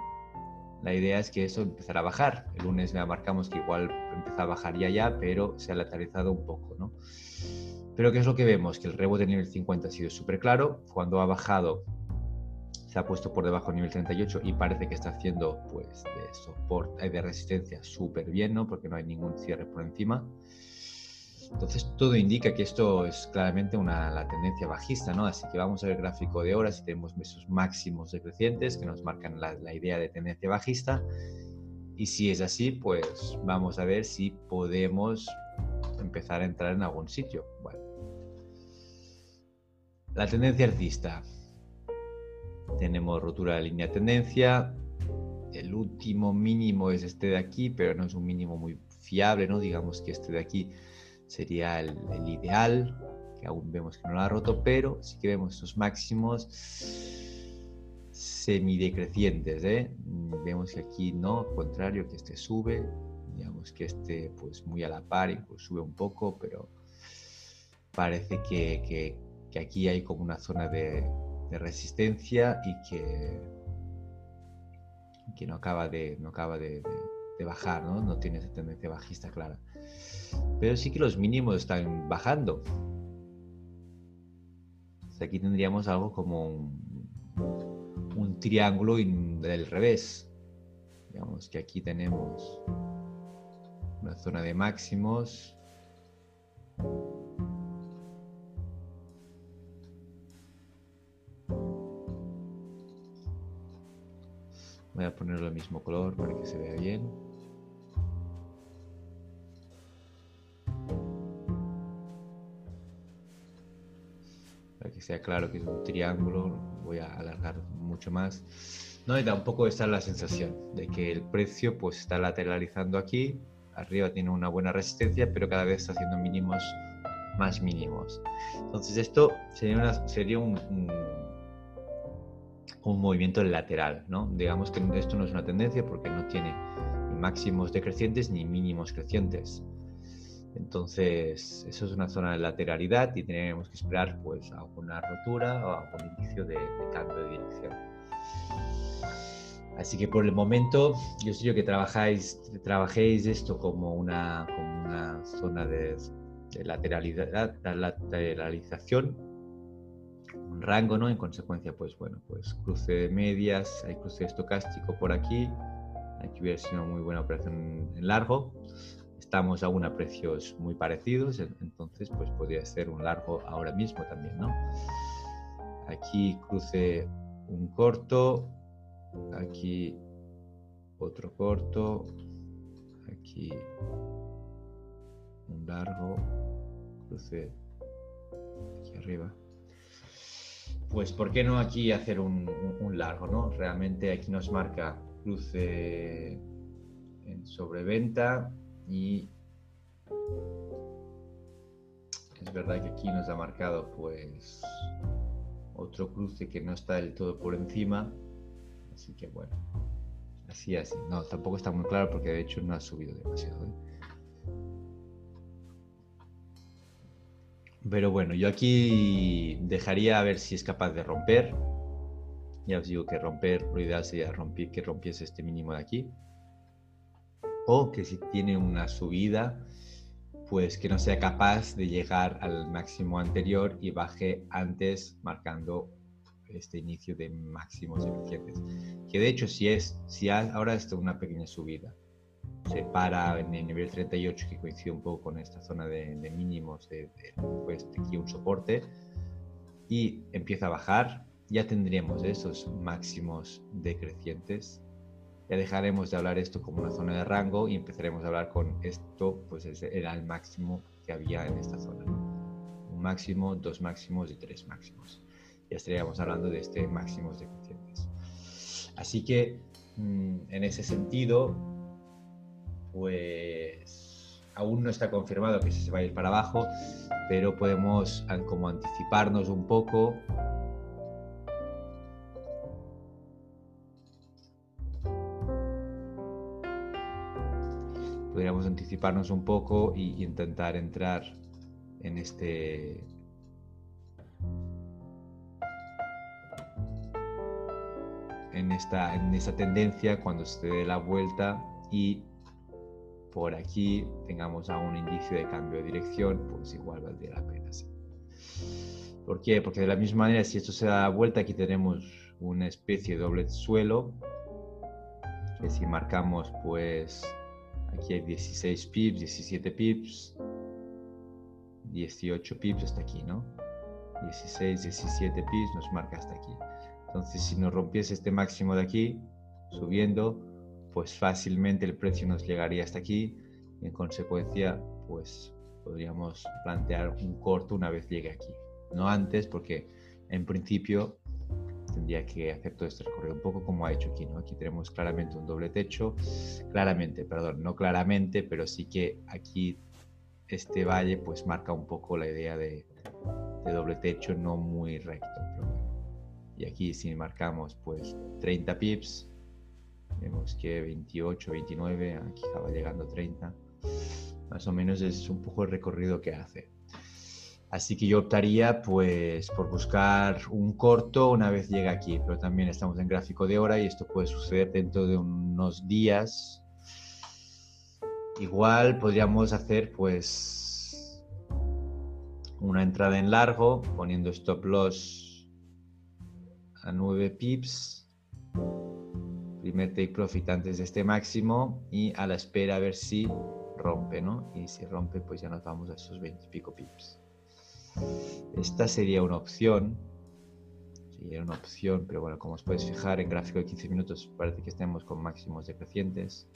la idea es que eso empezará a bajar. El lunes ya marcamos que igual empieza a bajar ya ya, pero se ha lateralizado un poco. Pero ¿qué es lo que vemos? Que el rebote a nivel 50 ha sido súper claro. Cuando ha bajado, se ha puesto por debajo del nivel 38 y parece que está haciendo pues de soporte, de resistencia súper bien, ¿no? Porque no hay ningún cierre por encima. Entonces todo indica que esto es claramente una, la tendencia bajista, ¿no? Así que vamos a ver el gráfico de horas y tenemos esos máximos decrecientes que nos marcan la, la, idea de tendencia bajista. Y si es así, pues vamos a ver si podemos empezar a entrar en algún sitio. Bueno. La tendencia alcista. Tenemos rotura de línea de tendencia. El último mínimo es este de aquí, pero no es un mínimo muy fiable, ¿no? Digamos que este de aquí sería el, ideal, que aún vemos que no lo ha roto, pero sí que vemos estos máximos semidecrecientes. ¿eh? Vemos que aquí no, al contrario, que este sube, digamos que este pues muy a la par, incluso sube un poco, pero parece que, que, aquí hay como una zona de, resistencia y que, que no acaba de, no acaba de, de bajar, ¿no? no tiene esa tendencia bajista clara pero sí que los mínimos están bajando. aquí tendríamos algo como un, triángulo del revés. Digamos que aquí tenemos una zona de máximos. Voy a poner el mismo color para que se vea bien. sea claro que es un triángulo, voy a alargar mucho más. No, y da un poco esa la sensación de que el precio pues está lateralizando aquí, arriba tiene una buena resistencia, pero cada vez está haciendo mínimos más mínimos. Entonces esto sería, sería un, un, un, movimiento lateral, ¿no? Digamos que esto no es una tendencia porque no tiene ni máximos decrecientes ni mínimos crecientes. Entonces, eso es una zona de lateralidad y tenemos que esperar pues alguna rotura o algún inicio de, cambio de dirección. Así que por el momento, yo sé que trabajáis, trabajéis esto como una, como una zona de, de lateralidad, la lateralización, rango, ¿no? En consecuencia, pues bueno, pues cruce de medias, hay cruce estocástico por aquí, aquí hubiera sido una muy buena operación en largo, estamos aún a precios muy parecidos, entonces pues podría ser un largo ahora mismo también, ¿no? Aquí cruce un corto, aquí otro corto, aquí un largo, cruce aquí arriba. Pues, ¿por qué no aquí hacer un, largo, no? Realmente aquí nos marca cruce en sobreventa, y es verdad que aquí nos ha marcado pues otro cruce que no está del todo por encima. Así que bueno, así así. No, tampoco está muy claro porque de hecho no ha subido demasiado. ¿eh? Pero bueno, yo aquí dejaría a ver si es capaz de romper Ya os digo que romper, lo ideal sería romper, que rompiese este mínimo de aquí. O que si tiene una subida, pues que no sea capaz de llegar al máximo anterior y baje antes marcando este inicio de máximos eficientes. Que de hecho si es, si ahora está una pequeña subida, se para en el nivel 38 que coincide un poco con esta zona de, mínimos de, pues aquí un soporte y empieza a bajar, ya tendríamos esos máximos decrecientes. Ya dejaremos de hablar esto como una zona de rango y empezaremos a hablar con esto, pues era el máximo que había en esta zona. Un máximo, dos máximos y tres máximos. Ya estaríamos hablando de este máximos decrecientes. Así que mm, en ese sentido, pues aún no está confirmado que se va a ir para abajo, pero podemos como anticiparnos un poco. Podríamos anticiparnos un poco y, intentar entrar en este en esta, en esta tendencia cuando se dé la vuelta y por aquí tengamos algún indicio de cambio de dirección, pues igual valdría la pena. ¿Por qué? Porque de la misma manera, si esto se da la vuelta, aquí tenemos una especie de doble suelo, que si marcamos, pues aquí hay 16 pips, 17 pips, 18 pips hasta aquí, ¿no? 16, 17 pips nos marca hasta aquí. Entonces, si nos rompiese este máximo de aquí, subiendo, pues fácilmente el precio nos llegaría hasta aquí y en consecuencia pues podríamos plantear un corto una vez llegue aquí. No antes porque en principio tendría que hacer todo este recorrido un poco como ha hecho aquí, ¿no? Aquí tenemos claramente un doble techo, claramente, perdón, no claramente, pero sí que aquí este valle pues marca un poco la idea de, doble techo no muy recto. Y aquí si marcamos pues 30 pips, Vemos que 28, 29, aquí estaba llegando 30. Más o menos es un poco el recorrido que hace. Así que yo optaría pues por buscar un corto una vez llega aquí, pero también estamos en gráfico de hora y esto puede suceder dentro de unos días. Igual podríamos hacer pues una entrada en largo poniendo stop loss a 9 pips primer take profit antes de este máximo y a la espera a ver si rompe, ¿no? Y si rompe, pues ya nos vamos a esos 20 y pico pips. Esta sería una opción. Sería una opción, pero bueno, como os podéis fijar en gráfico de 15 minutos, parece que estemos con máximos decrecientes.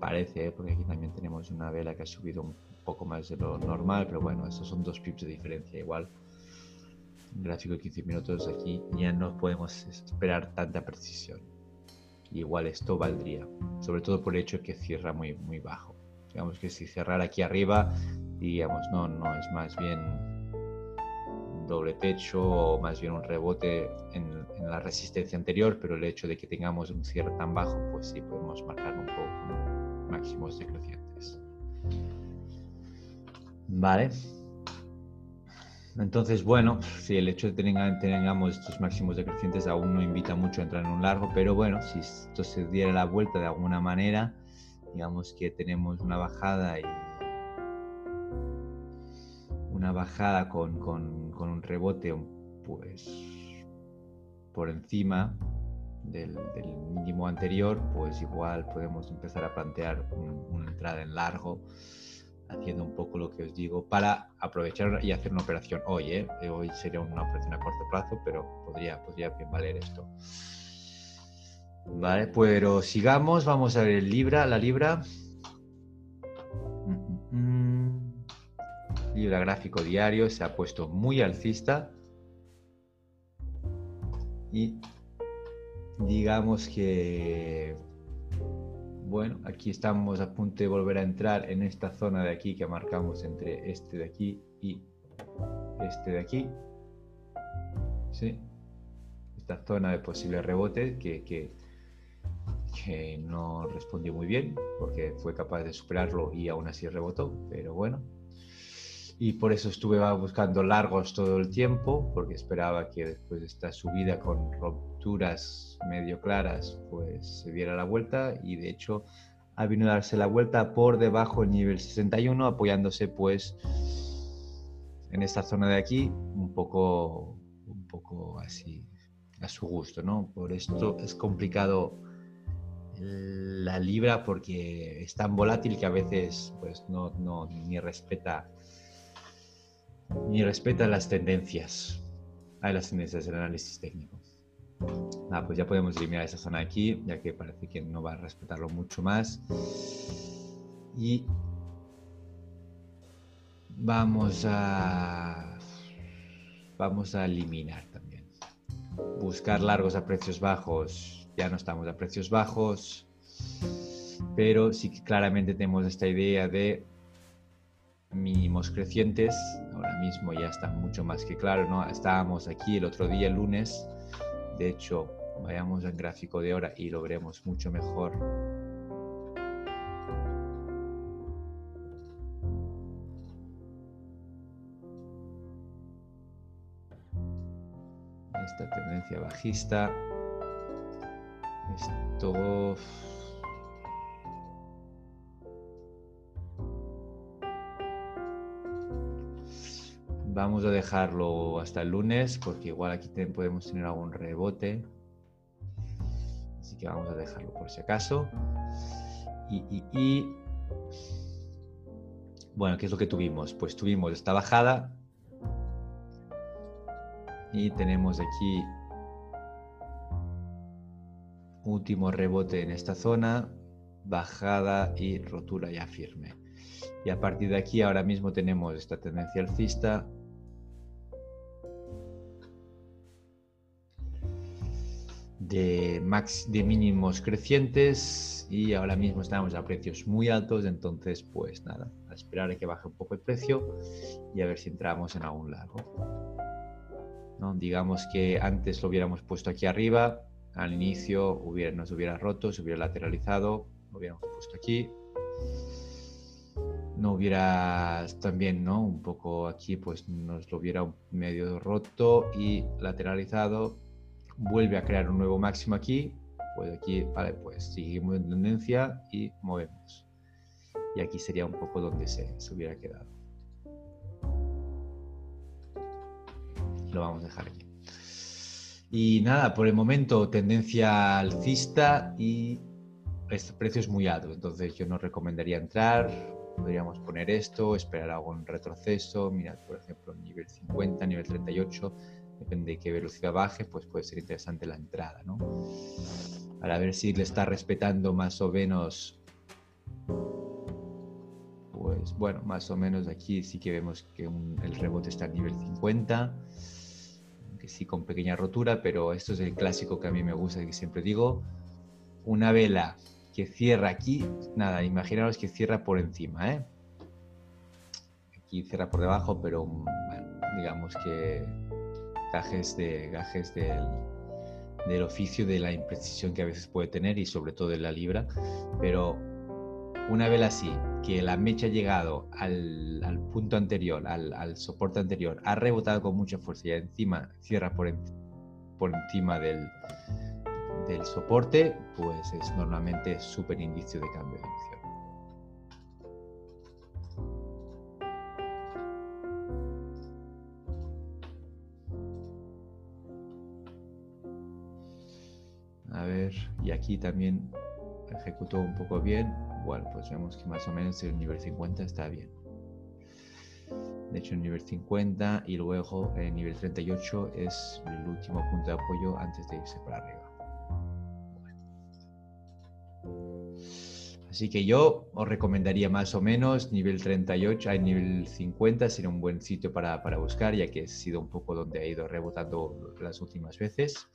Parece, ¿eh? porque aquí también tenemos una vela que ha subido un poco más de lo normal, pero bueno, esos son dos pips de diferencia igual gráfico de 15 minutos aquí ya no podemos esperar tanta precisión. igual esto valdría, sobre todo por el hecho que cierra muy, muy bajo. Digamos que si cerrara aquí arriba, diríamos, no, no, es más bien doble techo o más bien un rebote en, en, la resistencia anterior, pero el hecho de que tengamos un cierre tan bajo, pues sí podemos marcar un poco máximos decrecientes. Vale. Entonces, bueno, si el hecho de que tengamos estos máximos decrecientes aún no invita mucho a entrar en un largo, pero bueno, si esto se diera la vuelta de alguna manera, digamos que tenemos una bajada y una bajada con, un rebote pues por encima del, mínimo anterior, pues igual podemos empezar a plantear una entrada en largo haciendo un poco lo que os digo para aprovechar y hacer una operación hoy. ¿eh? Hoy sería una operación a corto plazo, pero podría, podría bien valer esto. Vale, pero sigamos, vamos a ver el Libra, la Libra. Mm, mm, mm. Libra gráfico diario se ha puesto muy alcista. Y digamos que bueno, aquí estamos a punto de volver a entrar en esta zona de aquí que marcamos entre este de aquí y este de aquí. ¿Sí? Esta zona de posible rebote que, que, no respondió muy bien porque fue capaz de superarlo y aún así rebotó, pero bueno. Y por eso estuve buscando largos todo el tiempo, porque esperaba que después de esta subida con rupturas medio claras, pues se diera la vuelta y de hecho ha venido a darse la vuelta por debajo del nivel 61, apoyándose pues en esta zona de aquí, un poco, un poco así a su gusto, ¿no? Por esto es complicado la libra porque es tan volátil que a veces pues no, no ni respeta ni respeta las tendencias, a las tendencias del análisis técnico. Ah, pues ya podemos eliminar esa zona aquí, ya que parece que no va a respetarlo mucho más. Y vamos a vamos a eliminar también. Buscar largos a precios bajos. Ya no estamos a precios bajos, pero sí que claramente tenemos esta idea de mínimos crecientes. Ahora mismo ya está mucho más que claro, ¿no? Estábamos aquí el otro día, el lunes. De hecho, vayamos al gráfico de hora y lo veremos mucho mejor. Esta tendencia bajista. Esto Vamos a dejarlo hasta el lunes porque igual aquí podemos tener algún rebote. Así que vamos a dejarlo por si acaso. Y, bueno, ¿qué es lo que tuvimos? Pues tuvimos esta bajada y tenemos aquí último rebote en esta zona, bajada y rotura ya firme. Y a partir de aquí ahora mismo tenemos esta tendencia alcista de, mínimos crecientes y ahora mismo estamos a precios muy altos, entonces pues nada, a esperar a que baje un poco el precio y a ver si entramos en algún lado. ¿No? Digamos que antes lo hubiéramos puesto aquí arriba, al inicio hubiera, nos hubiera roto, se hubiera lateralizado, lo hubiéramos puesto aquí. No hubiera también, ¿no? Un poco aquí, pues nos lo hubiera medio roto y lateralizado vuelve a crear un nuevo máximo aquí, pues aquí, vale, pues seguimos en tendencia y movemos. Y aquí sería un poco donde se, hubiera quedado. Lo vamos a dejar aquí. Y nada, por el momento tendencia alcista y este precio es muy alto, entonces yo no recomendaría entrar. Podríamos poner esto, esperar algún retroceso. Mirad, por ejemplo, nivel 50, nivel 38 depende de qué velocidad baje, pues puede ser interesante la entrada, ¿no? Para ver si le está respetando más o menos, pues bueno, más o menos aquí sí que vemos que el rebote está a nivel 50, que sí con pequeña rotura, pero esto es el clásico que a mí me gusta, que siempre digo, una vela que cierra aquí, nada, imaginaros que cierra por encima, ¿eh? Aquí cierra por debajo, pero digamos que gajes, de, gajes del, del oficio, de la imprecisión que a veces puede tener y sobre todo en la libra. Pero una vez así, que la mecha ha llegado al, al punto anterior, al, al, soporte anterior, ha rebotado con mucha fuerza y encima cierra por, por encima del, del soporte, pues es normalmente súper indicio de cambio de dirección. Y aquí también ejecutó un poco bien. Bueno, pues vemos que más o menos el nivel 50 está bien. De hecho, el nivel 50 y luego el nivel 38 es el último punto de apoyo antes de irse para arriba. Así que yo os recomendaría más o menos nivel 38 a nivel 50 sería un buen sitio para, para buscar, ya que ha sido un poco donde ha ido rebotando las últimas veces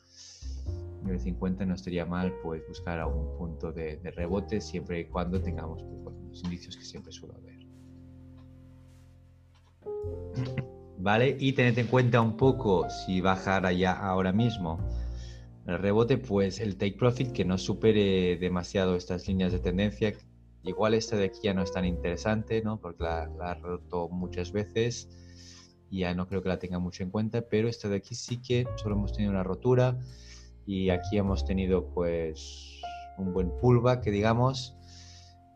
nivel 50 no estaría mal pues buscar algún punto de, rebote siempre y cuando tengamos pues, los indicios que siempre suelo ver. ¿Vale? Y tened en cuenta un poco si bajara ya ahora mismo el rebote, pues el take profit que no supere demasiado estas líneas de tendencia igual esta de aquí ya no es tan interesante, ¿no? Porque la, la ha roto muchas veces y ya no creo que la tenga mucho en cuenta, pero esta de aquí sí que solo hemos tenido una rotura y aquí hemos tenido pues un buen pullback, que digamos,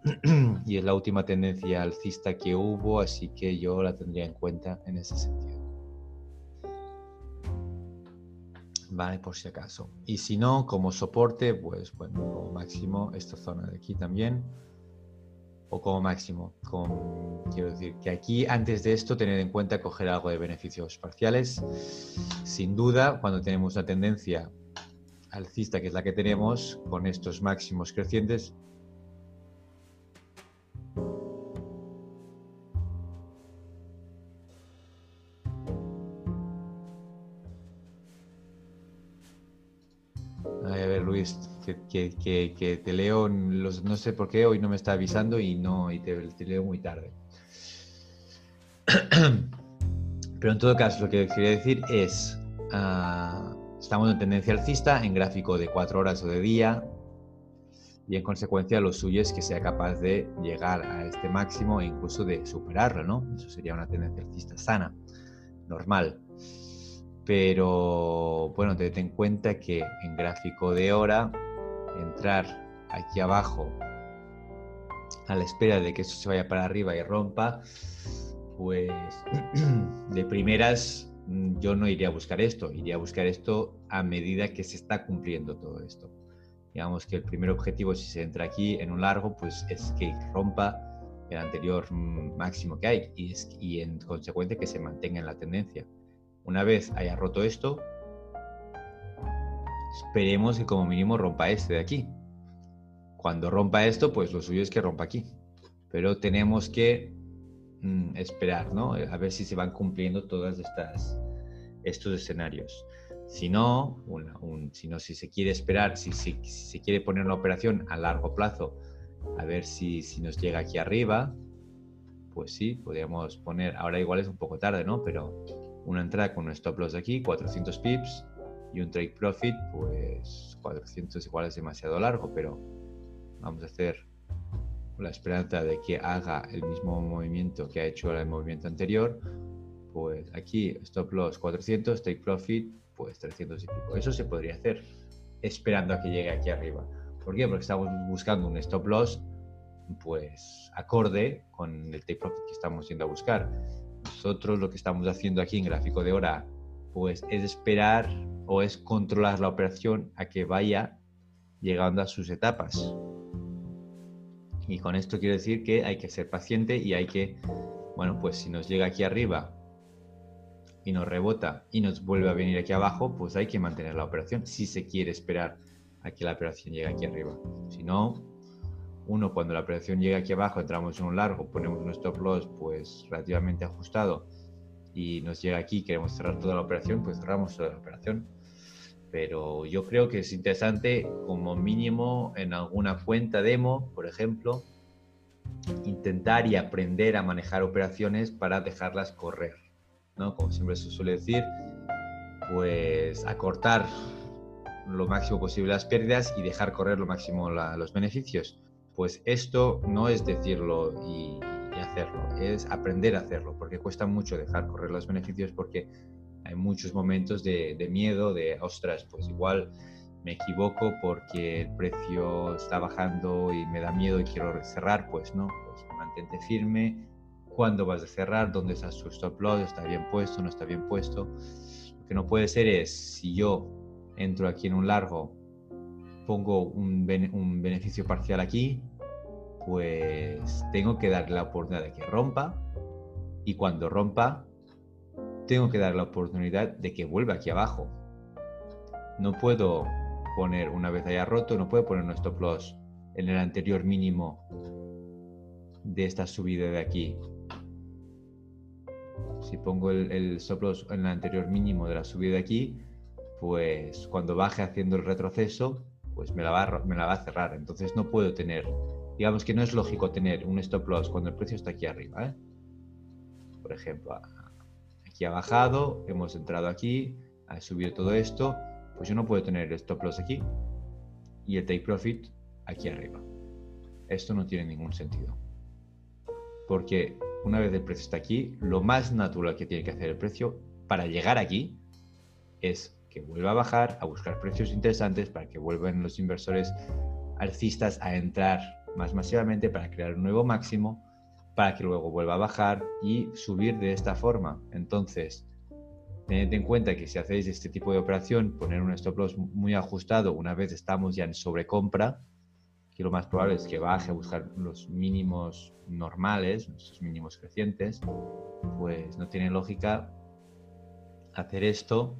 y es la última tendencia alcista que hubo, así que yo la tendría en cuenta en ese sentido. Vale, por si acaso. Y si no, como soporte, pues bueno, como máximo esta zona de aquí también. O como máximo, quiero decir que aquí antes de esto tener en cuenta coger algo de beneficios parciales. Sin duda, cuando tenemos una tendencia alcista que es la que tenemos, con estos máximos crecientes, a ver, Luis, que, te leo, los, no sé por qué hoy no me está avisando y no y te, leo muy tarde. Pero en todo caso, lo que quería decir es, uh, Estamos en tendencia alcista en gráfico de 4 horas o de día y en consecuencia lo suyo es que sea capaz de llegar a este máximo e incluso de superarlo, ¿no? Eso sería una tendencia alcista sana, normal. Pero bueno, ten en cuenta que en gráfico de hora, entrar aquí abajo a la espera de que eso se vaya para arriba y rompa, pues de primeras yo no iría a buscar esto, iría a buscar esto a medida que se está cumpliendo todo esto. Digamos que el primer objetivo, si se entra aquí en un largo, pues es que rompa el anterior mm, máximo que hay y, es, y en consecuencia que se mantenga en la tendencia. Una vez haya roto esto, esperemos que como mínimo rompa este de aquí. Cuando rompa esto, pues lo suyo es que rompa aquí. Pero tenemos que Mm, esperar, ¿no? A ver si se van cumpliendo todas estas estos escenarios. Si no, si no, si se quiere esperar, si, se quiere poner una operación a largo plazo, a ver si, si nos llega aquí arriba, pues sí, podríamos poner, ahora igual es un poco tarde, ¿no? Pero una entrada con un stop loss de aquí, 400 pips, y un trade profit, pues 400 igual es demasiado largo, pero vamos a hacer la esperanza de que haga el mismo movimiento que ha hecho el movimiento anterior, pues aquí stop loss 400, take profit pues 300 y pico. Eso se podría hacer esperando a que llegue aquí arriba. ¿Por qué? Porque estamos buscando un stop loss pues acorde con el take profit que estamos yendo a buscar. Nosotros lo que estamos haciendo aquí en gráfico de hora pues es esperar o es controlar la operación a que vaya llegando a sus etapas. Y con esto quiero decir que hay que ser paciente y hay que, bueno, pues si nos llega aquí arriba y nos rebota y nos vuelve a venir aquí abajo, pues hay que mantener la operación si se quiere esperar a que la operación llegue aquí arriba. Si no, uno cuando la operación llega aquí abajo, entramos en un largo, ponemos un stop loss pues relativamente ajustado y nos llega aquí, queremos cerrar toda la operación, pues cerramos toda la operación pero yo creo que es interesante como mínimo en alguna cuenta demo, por ejemplo, intentar y aprender a manejar operaciones para dejarlas correr, ¿no? Como siempre se suele decir, pues acortar lo máximo posible las pérdidas y dejar correr lo máximo los beneficios. Pues esto no es decirlo y, y hacerlo, es aprender a hacerlo, porque cuesta mucho dejar correr los beneficios porque hay muchos momentos de, miedo, de, ostras, pues igual me equivoco porque el precio está bajando y me da miedo y quiero cerrar, pues no, pues mantente firme. ¿Cuándo vas a cerrar? ¿Dónde está su stop loss? ¿Está bien puesto? ¿No está bien puesto? Lo que no puede ser es, si yo entro aquí en un largo, pongo un, un beneficio parcial aquí, pues tengo que darle la oportunidad de que rompa y cuando rompa tengo que dar la oportunidad de que vuelva aquí abajo. No puedo poner, una vez haya roto, no puedo poner stop loss en el anterior mínimo de esta subida de aquí. Si pongo el, stop loss en el anterior mínimo de la subida de aquí, pues cuando baje haciendo el retroceso, pues me la va, me la va a cerrar. Entonces no puedo tener, digamos que no es lógico tener un stop loss cuando el precio está aquí arriba. ¿eh? Por ejemplo, aquí ha bajado, hemos entrado aquí, ha subido todo esto, pues yo no puedo tener el stop loss aquí y el take profit aquí arriba. esto no tiene ningún sentido. Porque una vez el precio está aquí, lo más natural que tiene que hacer el precio para llegar aquí es que vuelva a bajar, a buscar precios interesantes para que vuelvan los inversores alcistas a entrar más masivamente para crear un nuevo máximo, para que luego vuelva a bajar y subir de esta forma. Entonces, tened en cuenta que si hacéis este tipo de operación, poner un stop loss muy ajustado una vez estamos ya en sobrecompra, que lo más probable es que baje a buscar los mínimos normales, nuestros mínimos crecientes, pues no tiene lógica hacer esto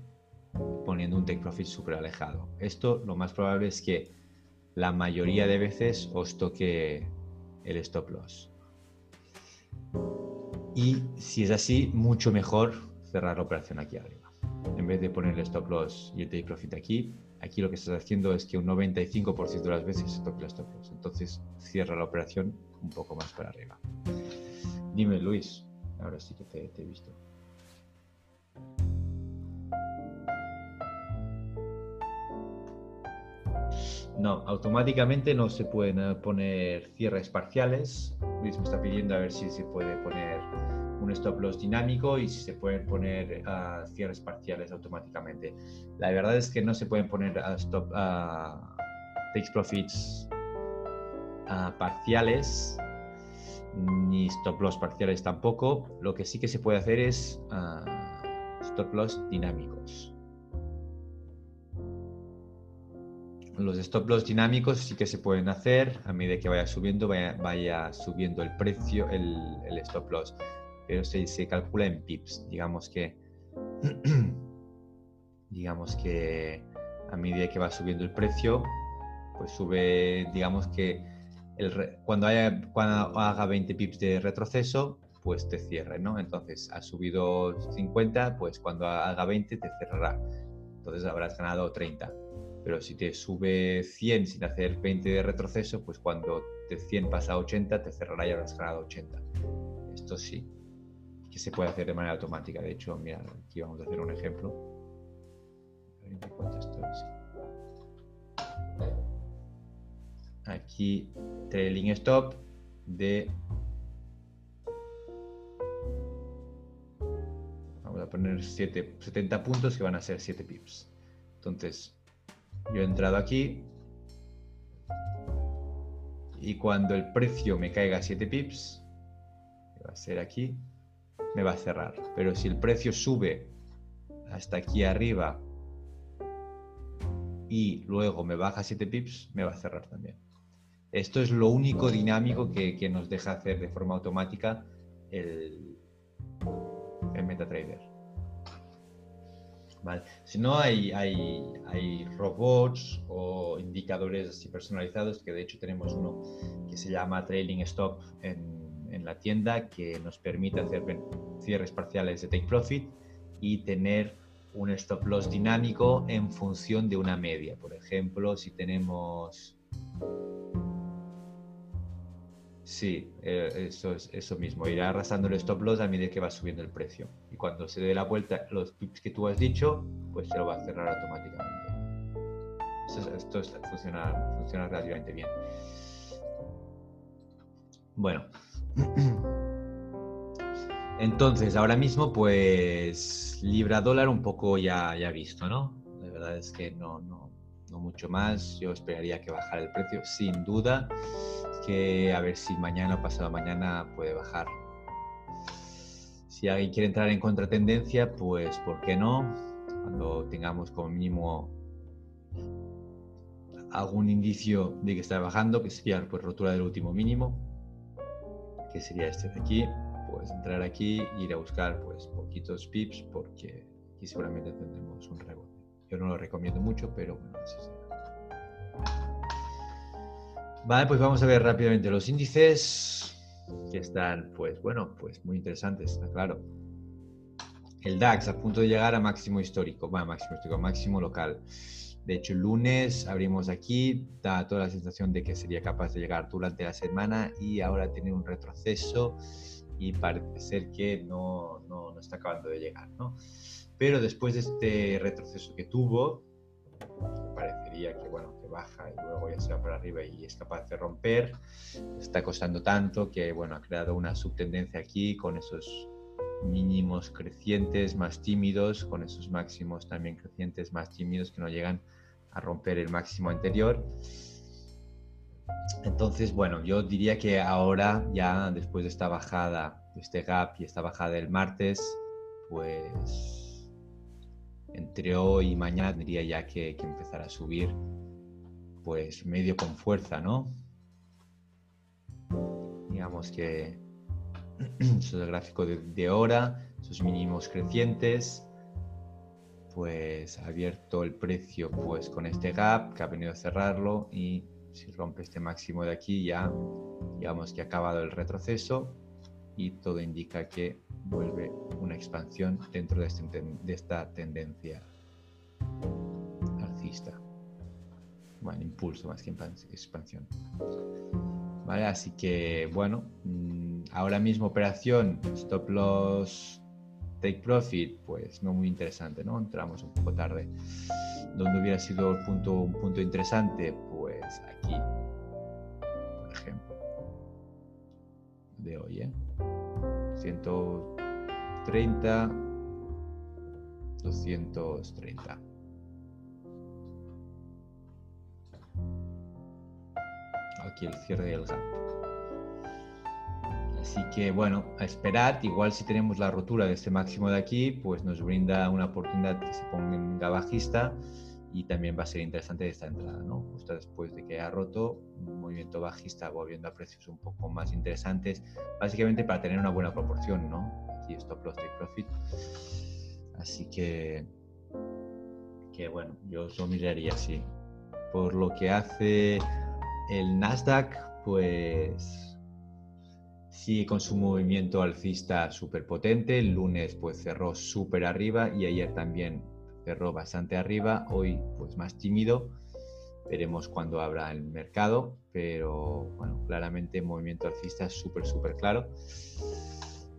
poniendo un take profit súper alejado. Esto lo más probable es que la mayoría de veces os toque el stop loss. Y si es así, mucho mejor cerrar la operación aquí arriba. En vez de poner el stop loss y el take profit aquí, aquí lo que estás haciendo es que un 95% de las veces se toque el stop loss. Entonces cierra la operación un poco más para arriba. Dime, Luis, ahora sí que te, te he visto. No, automáticamente no se pueden poner cierres parciales. Luis me está pidiendo a ver si se puede poner un stop loss dinámico y si se pueden poner uh, cierres parciales automáticamente. La verdad es que no se pueden poner uh, stop takes profits parciales ni stop loss parciales tampoco. Lo que sí que se puede hacer es stop loss dinámicos. Los stop loss dinámicos sí que se pueden hacer a medida que vaya subiendo, vaya, subiendo el precio, el, stop loss. Pero se, calcula en pips. Digamos que, digamos que a medida que va subiendo el precio, pues sube, digamos que cuando, haya, cuando haga 20 pips de retroceso, pues te cierre, ¿no? Entonces, ha subido 50, pues cuando haga 20 te cerrará. Entonces habrás ganado 30 pero si te sube 100 sin hacer 20 de retroceso, pues cuando de 100 pasa a 80, te cerrará y habrás ganado 80. Esto sí, que se puede hacer de manera automática. De hecho, mira, aquí vamos a hacer un ejemplo. Aquí, trailing stop de... Vamos a poner 7, 70 puntos que van a ser 7 pips. Entonces, yo he entrado aquí y cuando el precio me caiga a 7 pips, que va a ser aquí, me va a cerrar. Pero si el precio sube hasta aquí arriba y luego me baja 7 pips, me va a cerrar también. Esto es lo único dinámico que, nos deja hacer de forma automática el, el MetaTrader. Si no, hay, hay, robots o indicadores así personalizados, que de hecho tenemos uno que se llama Trailing Stop en la tienda, que nos permite hacer cierres parciales de Take Profit y tener un stop loss dinámico en función de una media. Por ejemplo, si tenemos Sí, eh, eso es eso mismo. Irá arrasando el stop loss a medida que va subiendo el precio. Y cuando se dé la vuelta, los pips que tú has dicho, pues se lo va a cerrar automáticamente. Esto, funciona, funciona relativamente bien. Bueno. Entonces, ahora mismo, pues, libra dólar un poco ya, ya visto, ¿no? La verdad es que no, no, no mucho más. Yo esperaría que bajara el precio, sin duda a ver si mañana o pasado mañana puede bajar. Si alguien quiere entrar en contratendencia, pues ¿por qué no? Cuando tengamos como mínimo algún indicio de que está bajando, que sería pues rotura del último mínimo, que sería este de aquí, pues entrar aquí e ir a buscar pues poquitos pips porque aquí seguramente tendremos un rebote. Yo no lo recomiendo mucho, pero bueno, así será. Vale, pues vamos a ver rápidamente los índices que están, pues bueno, pues muy interesantes, está claro. El DAX a punto de llegar a máximo histórico, bueno, máximo histórico, máximo local. De hecho, el lunes abrimos aquí, da toda la sensación de que sería capaz de llegar durante la semana y ahora tiene un retroceso y parece ser que no, no, no está acabando de llegar, ¿no? Pero después de este retroceso que tuvo, parecería que, bueno, que baja y luego ya se va para arriba y es capaz de romper. Está costando tanto que, bueno, ha creado una subtendencia aquí con esos mínimos crecientes más tímidos, con esos máximos también crecientes más tímidos que no llegan a romper el máximo anterior. Entonces, bueno, yo diría que ahora ya después de esta bajada, de este gap y esta bajada del martes, pues entre hoy y mañana tendría ya que, empezar a subir, pues medio con fuerza, ¿no? Digamos que eso es el gráfico de, hora, esos mínimos crecientes, pues abierto el precio pues con este gap que ha venido a cerrarlo y si rompe este máximo de aquí ya digamos que ha acabado el retroceso y todo indica que vuelve una expansión dentro de, este, esta tendencia alcista. Bueno, impulso más que expansión. Vale, así que bueno, mm, ahora mismo operación stop loss take profit, pues no muy interesante, ¿no? Entramos un poco tarde. Donde hubiera sido el punto, un punto interesante, pues aquí, por ejemplo, de hoy, ¿eh? 130, 230. Aquí el cierre del gap. Así que bueno, a esperar, igual si tenemos la rotura de este máximo de aquí, pues nos brinda una oportunidad que se ponga bajista y también va a ser interesante esta entrada, ¿no? Justo después de que ha roto, un movimiento bajista volviendo a precios un poco más interesantes, básicamente para tener una buena proporción, ¿no? Aquí stop loss profit. Así que, que bueno, yo lo miraría así. Por lo que hace el Nasdaq, pues sigue con su movimiento alcista súper potente. El lunes pues cerró súper arriba y ayer también bastante arriba, hoy pues más tímido. Veremos cuándo abra el mercado, pero bueno, claramente movimiento alcista súper, súper claro.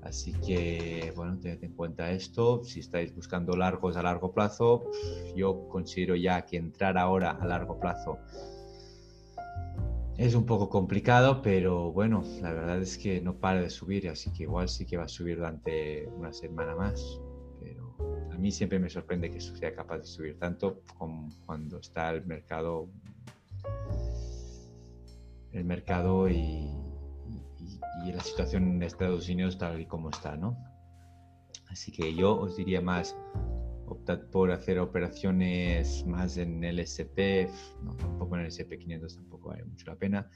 Así que, bueno, tened en cuenta esto. Si estáis buscando largos a largo plazo, yo considero ya que entrar ahora a largo plazo es un poco complicado, pero bueno, la verdad es que no para de subir, así que igual sí que va a subir durante una semana más mí siempre me sorprende que sea capaz de subir tanto como cuando está el mercado el mercado y, la situación en Estados Unidos tal y como está, ¿no? Así que yo os diría más, optad por hacer operaciones más en el SP, no, tampoco en el SP500 tampoco vale mucho la pena,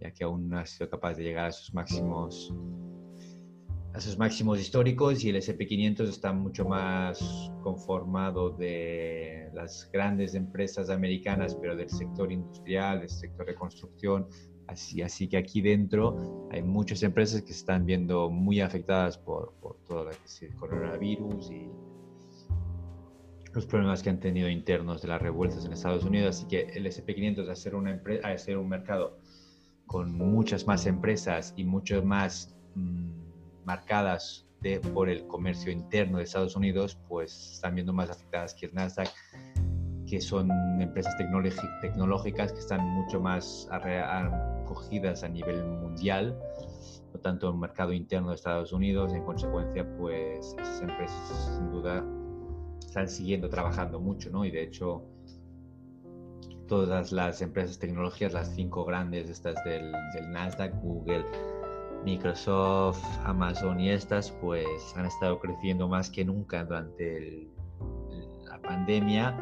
ya que aún no ha sido capaz de llegar a sus máximos a sus máximos históricos y el SP500 está mucho más conformado de las grandes empresas americanas, pero del sector industrial, del sector de construcción. Así, así que aquí dentro hay muchas empresas que se están viendo muy afectadas por, por todo el coronavirus y los problemas que han tenido internos de las revueltas en Estados Unidos. Así que el SP500 a ser, una empresa, a ser un mercado con muchas más empresas y mucho más... Mm, marcadas de, por el comercio interno de Estados Unidos, pues están viendo más afectadas que el Nasdaq, que son empresas tecnológicas que están mucho más acogidas a nivel mundial, no tanto el mercado interno de Estados Unidos. En consecuencia, pues esas empresas sin duda están siguiendo trabajando mucho, ¿no? Y de hecho, todas las empresas tecnológicas, las cinco grandes estas del, del Nasdaq, Google, Microsoft, Amazon y estas pues han estado creciendo más que nunca durante la pandemia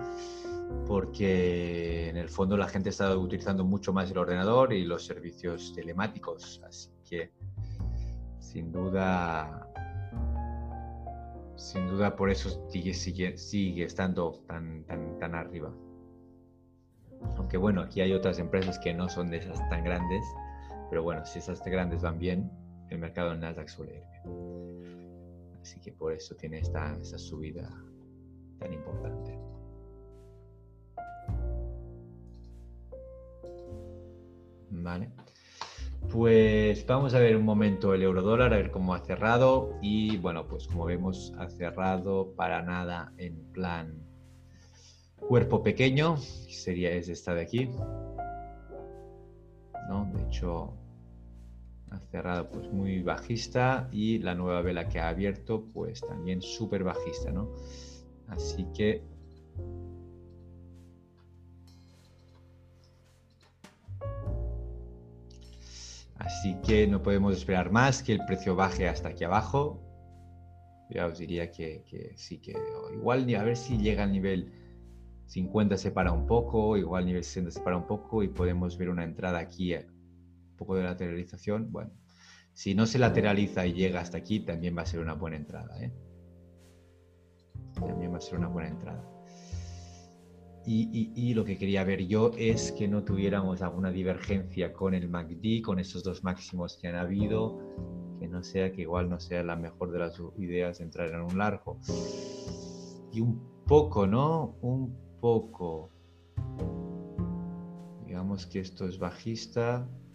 porque en el fondo la gente ha estado utilizando mucho más el ordenador y los servicios telemáticos, así que sin duda sin duda por eso sigue, sigue, sigue estando tan, tan, tan arriba. Aunque bueno, aquí hay otras empresas que no son de esas tan grandes, pero bueno, si esas grandes van bien, el mercado del Nasdaq suele ir bien. Así que por eso tiene esta, esta subida tan importante. Vale. Pues vamos a ver un momento el euro dólar, a ver cómo ha cerrado. Y bueno, pues como vemos, ha cerrado para nada en plan cuerpo pequeño, sería es esta de aquí. ¿no? Ha cerrado pues muy bajista y la nueva vela que ha abierto pues también súper bajista, ¿no? Así que Así que no podemos esperar más que el precio baje hasta aquí abajo. Ya os diría que, sí, que igual a ver si llega al nivel 50 se para un poco, igual nivel 60 se para un poco y podemos ver una entrada aquí, poco de lateralización. Bueno, si no se lateraliza y llega hasta aquí, también va a ser una buena entrada. ¿eh? También va a ser una buena entrada. Y, lo que quería ver yo es que no tuviéramos alguna divergencia con el MACD, con esos dos máximos que han habido, que no sea que igual no sea la mejor de las ideas entrar en un largo. Y un poco, ¿no? Un poco. Digamos que esto es bajista y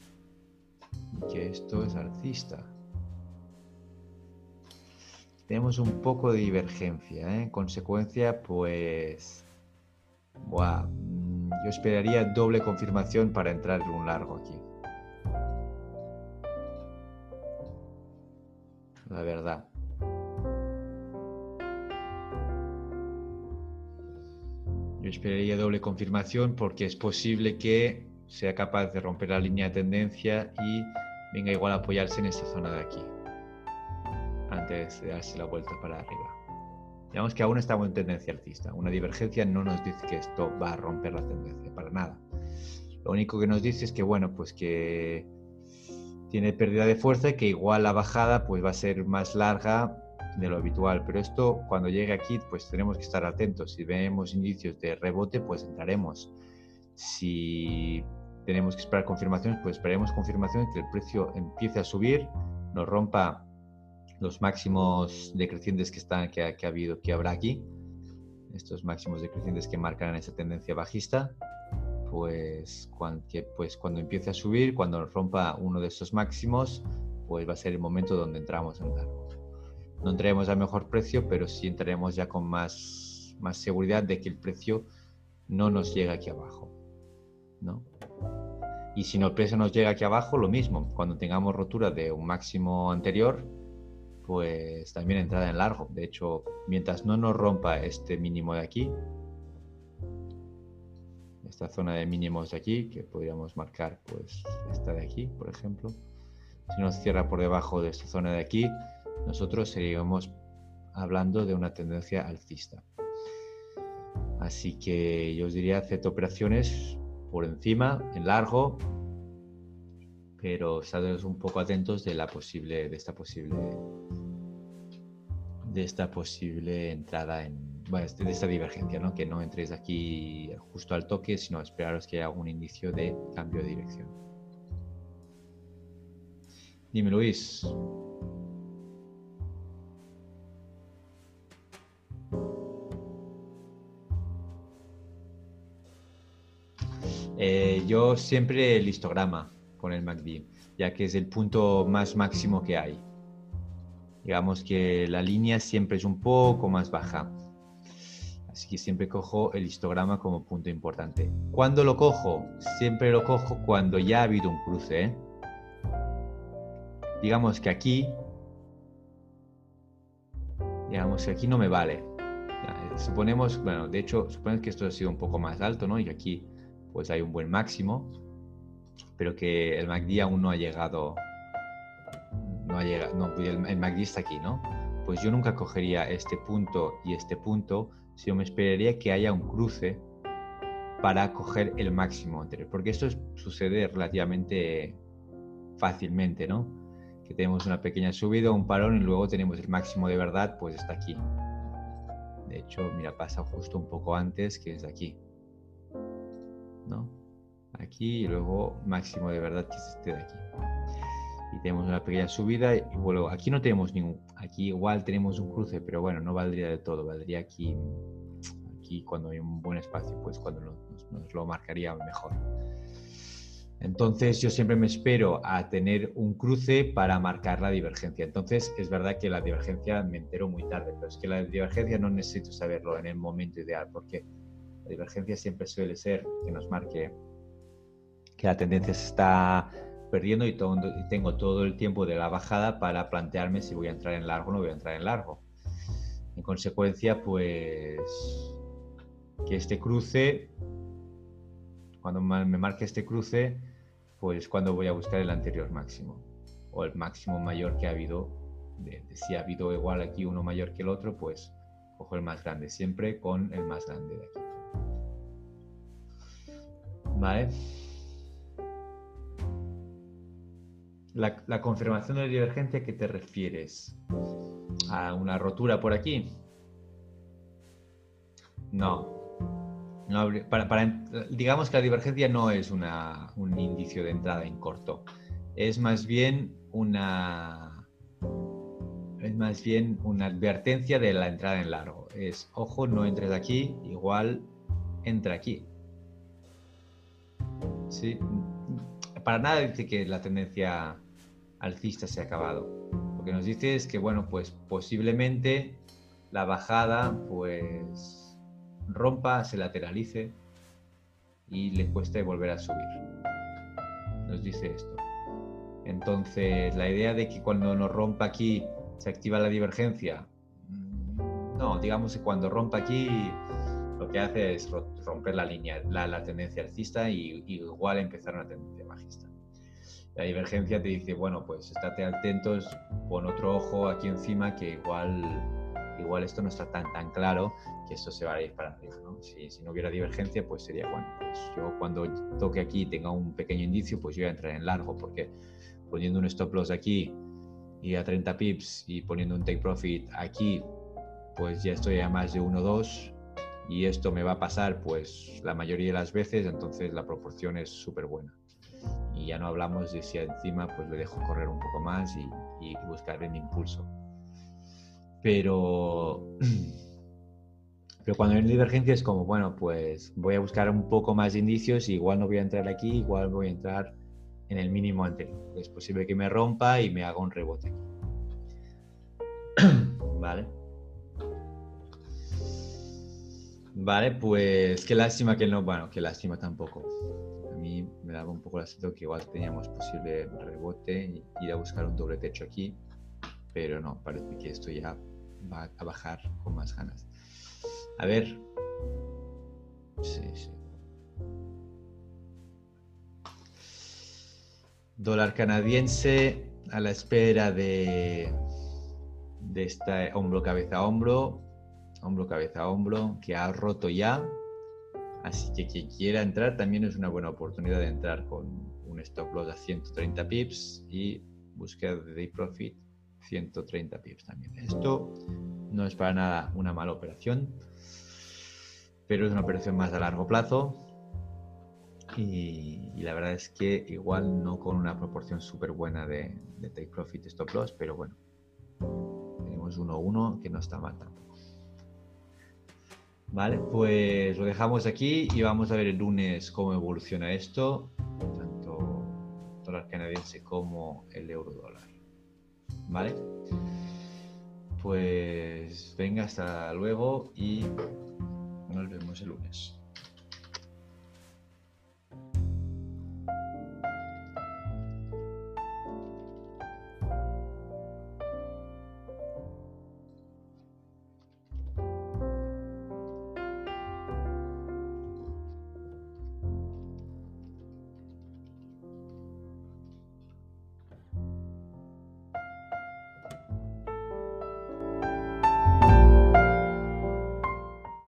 que esto es alcista. Tenemos un poco de divergencia, ¿eh? en consecuencia, pues Mm, yo esperaría doble confirmación para entrar en un largo aquí. La verdad. Yo esperaría doble confirmación porque es posible que sea capaz de romper la línea de tendencia y venga igual a apoyarse en esta zona de aquí antes de darse la vuelta para arriba. Digamos que aún estamos en tendencia alcista. Una divergencia no nos dice que esto va a romper la tendencia, para nada. Lo único que nos dice es que, bueno, pues que tiene pérdida de fuerza y que igual la bajada pues va a ser más larga de lo habitual. Pero esto cuando llegue aquí pues tenemos que estar atentos. Si vemos indicios de rebote pues entraremos. Si tenemos que esperar confirmaciones pues esperaremos confirmaciones que el precio empiece a subir, nos rompa los máximos decrecientes que, están, que, ha, habido, que habrá aquí, estos máximos decrecientes que marcan esa tendencia bajista, pues cuando, pues cuando empiece a subir, cuando rompa uno de estos máximos, pues va a ser el momento donde entramos en largo. No entraremos a mejor precio, pero sí entraremos ya con más, más seguridad de que el precio no nos llega aquí abajo. ¿no? Y si el precio nos llega aquí abajo, lo mismo. Cuando tengamos rotura de un máximo anterior, pues también entrada en largo. De hecho, mientras no nos rompa este mínimo de aquí, esta zona de mínimos de aquí, que podríamos marcar pues esta de aquí, por ejemplo, si nos cierra por debajo de esta zona de aquí, nosotros seguimos hablando de una tendencia alcista. Así que yo os diría hacer operaciones por encima, en largo, pero estad un poco atentos de la posible, de esta posible, de esta posible entrada en, bueno, de esta divergencia, ¿no? Que no entréis aquí justo al toque, sino esperaros que haya algún indicio de cambio de dirección. Dime, Luis. Eh, yo siempre el histograma con el MACD, ya que es el punto más máximo que hay. Digamos que la línea siempre es un poco más baja. Así que siempre cojo el histograma como punto importante. ¿Cuándo lo cojo? Siempre lo cojo cuando ya ha habido un cruce. ¿eh? Digamos que aquí, digamos que aquí no me vale. Suponemos, bueno, de hecho, suponemos que esto ha sido un poco más alto, ¿no? Y aquí pues hay un buen máximo pero que el MACD aún no ha llegado, no ha llegado, no, el, MACD está aquí, ¿no? Pues yo nunca cogería este punto y este punto, sino me esperaría que haya un cruce para coger el máximo anterior, porque esto sucede relativamente fácilmente, ¿no? Que tenemos una pequeña subida, un parón y luego tenemos el máximo de verdad, pues está aquí. De hecho, mira, pasa justo un poco antes que es aquí, ¿no? aquí y luego máximo de verdad que es este de aquí. Y tenemos una pequeña subida y bueno, aquí no tenemos ningún, aquí igual tenemos un cruce, pero bueno, no valdría de todo, valdría aquí, aquí cuando hay un buen espacio, pues cuando nos, lo marcaría mejor. Entonces yo siempre me espero a tener un cruce para marcar la divergencia. Entonces es verdad que la divergencia me entero muy tarde, pero es que la divergencia no necesito saberlo en el momento ideal, porque La divergencia siempre suele ser que nos marque que la tendencia se está perdiendo y, tengo todo el tiempo de la bajada para plantearme si voy a entrar en largo o no voy a entrar en largo. En consecuencia, pues que este cruce, cuando me marque este cruce, pues cuando voy a buscar el anterior máximo o el máximo mayor que ha habido. si ha habido igual aquí uno mayor que el otro, pues cojo el más grande, siempre con el más grande de aquí. La, confirmación de la divergencia, ¿a qué te refieres? ¿A una rotura por aquí? No. digamos que la divergencia no es un indicio de entrada en corto. Es más bien una. Es más bien una advertencia de la entrada en largo. Es, ojo, no entres aquí, igual entra aquí. ¿Sí? Para nada dice que la tendencia alcista se ha acabado. Lo que nos dice es que, bueno, pues posiblemente la bajada pues rompa, se lateralice y le cueste volver a subir. Nos dice esto. Entonces, la idea de que cuando nos rompa aquí se activa la divergencia, no, digamos que cuando rompa aquí lo que hace es romper la línea, la, tendencia alcista y, y igual empezar una tendencia bajista la divergencia te dice, bueno, pues estate atentos, pon otro ojo aquí encima que igual, igual esto no está tan tan claro que esto se va a ir para arriba. ¿no? Si, si, no hubiera divergencia, pues sería, bueno, pues yo cuando toque aquí y tenga un pequeño indicio, pues yo voy a entrar en largo, porque poniendo un stop loss aquí y a 30 pips y poniendo un take profit aquí, pues ya estoy a más de 1 2 y esto me va a pasar pues la mayoría de las veces, entonces la proporción es súper buena y ya no hablamos de si encima pues le dejo correr un poco más y, buscar el impulso. Pero, pero cuando hay divergencia es como, bueno, pues voy a buscar un poco más de indicios y igual no voy a entrar aquí, igual voy a entrar en el mínimo anterior. Es posible que me rompa y me haga un rebote vale. Vale, pues qué lástima que no, bueno, qué lástima tampoco mí me daba un poco la sensación que igual teníamos posible rebote ir a buscar un doble techo aquí, pero no, parece que esto ya va a bajar con más ganas. A ver. Sí, sí. Dólar canadiense a la espera de, de esta hombro cabeza a hombro, hombro cabeza hombro, que ha roto ya Así que quien quiera entrar también es una buena oportunidad de entrar con un stop loss a 130 pips y búsqueda de day profit 130 pips también. Esto no es para nada una mala operación, pero es una operación más a largo plazo y, la verdad es que igual no con una proporción súper buena de, de take profit stop loss, pero bueno, tenemos 1-1 que no está mal tampoco. Vale, pues lo dejamos aquí y vamos a ver el lunes cómo evoluciona esto, tanto dólar canadiense como el euro dólar. Vale, pues venga, hasta luego y nos vemos el lunes.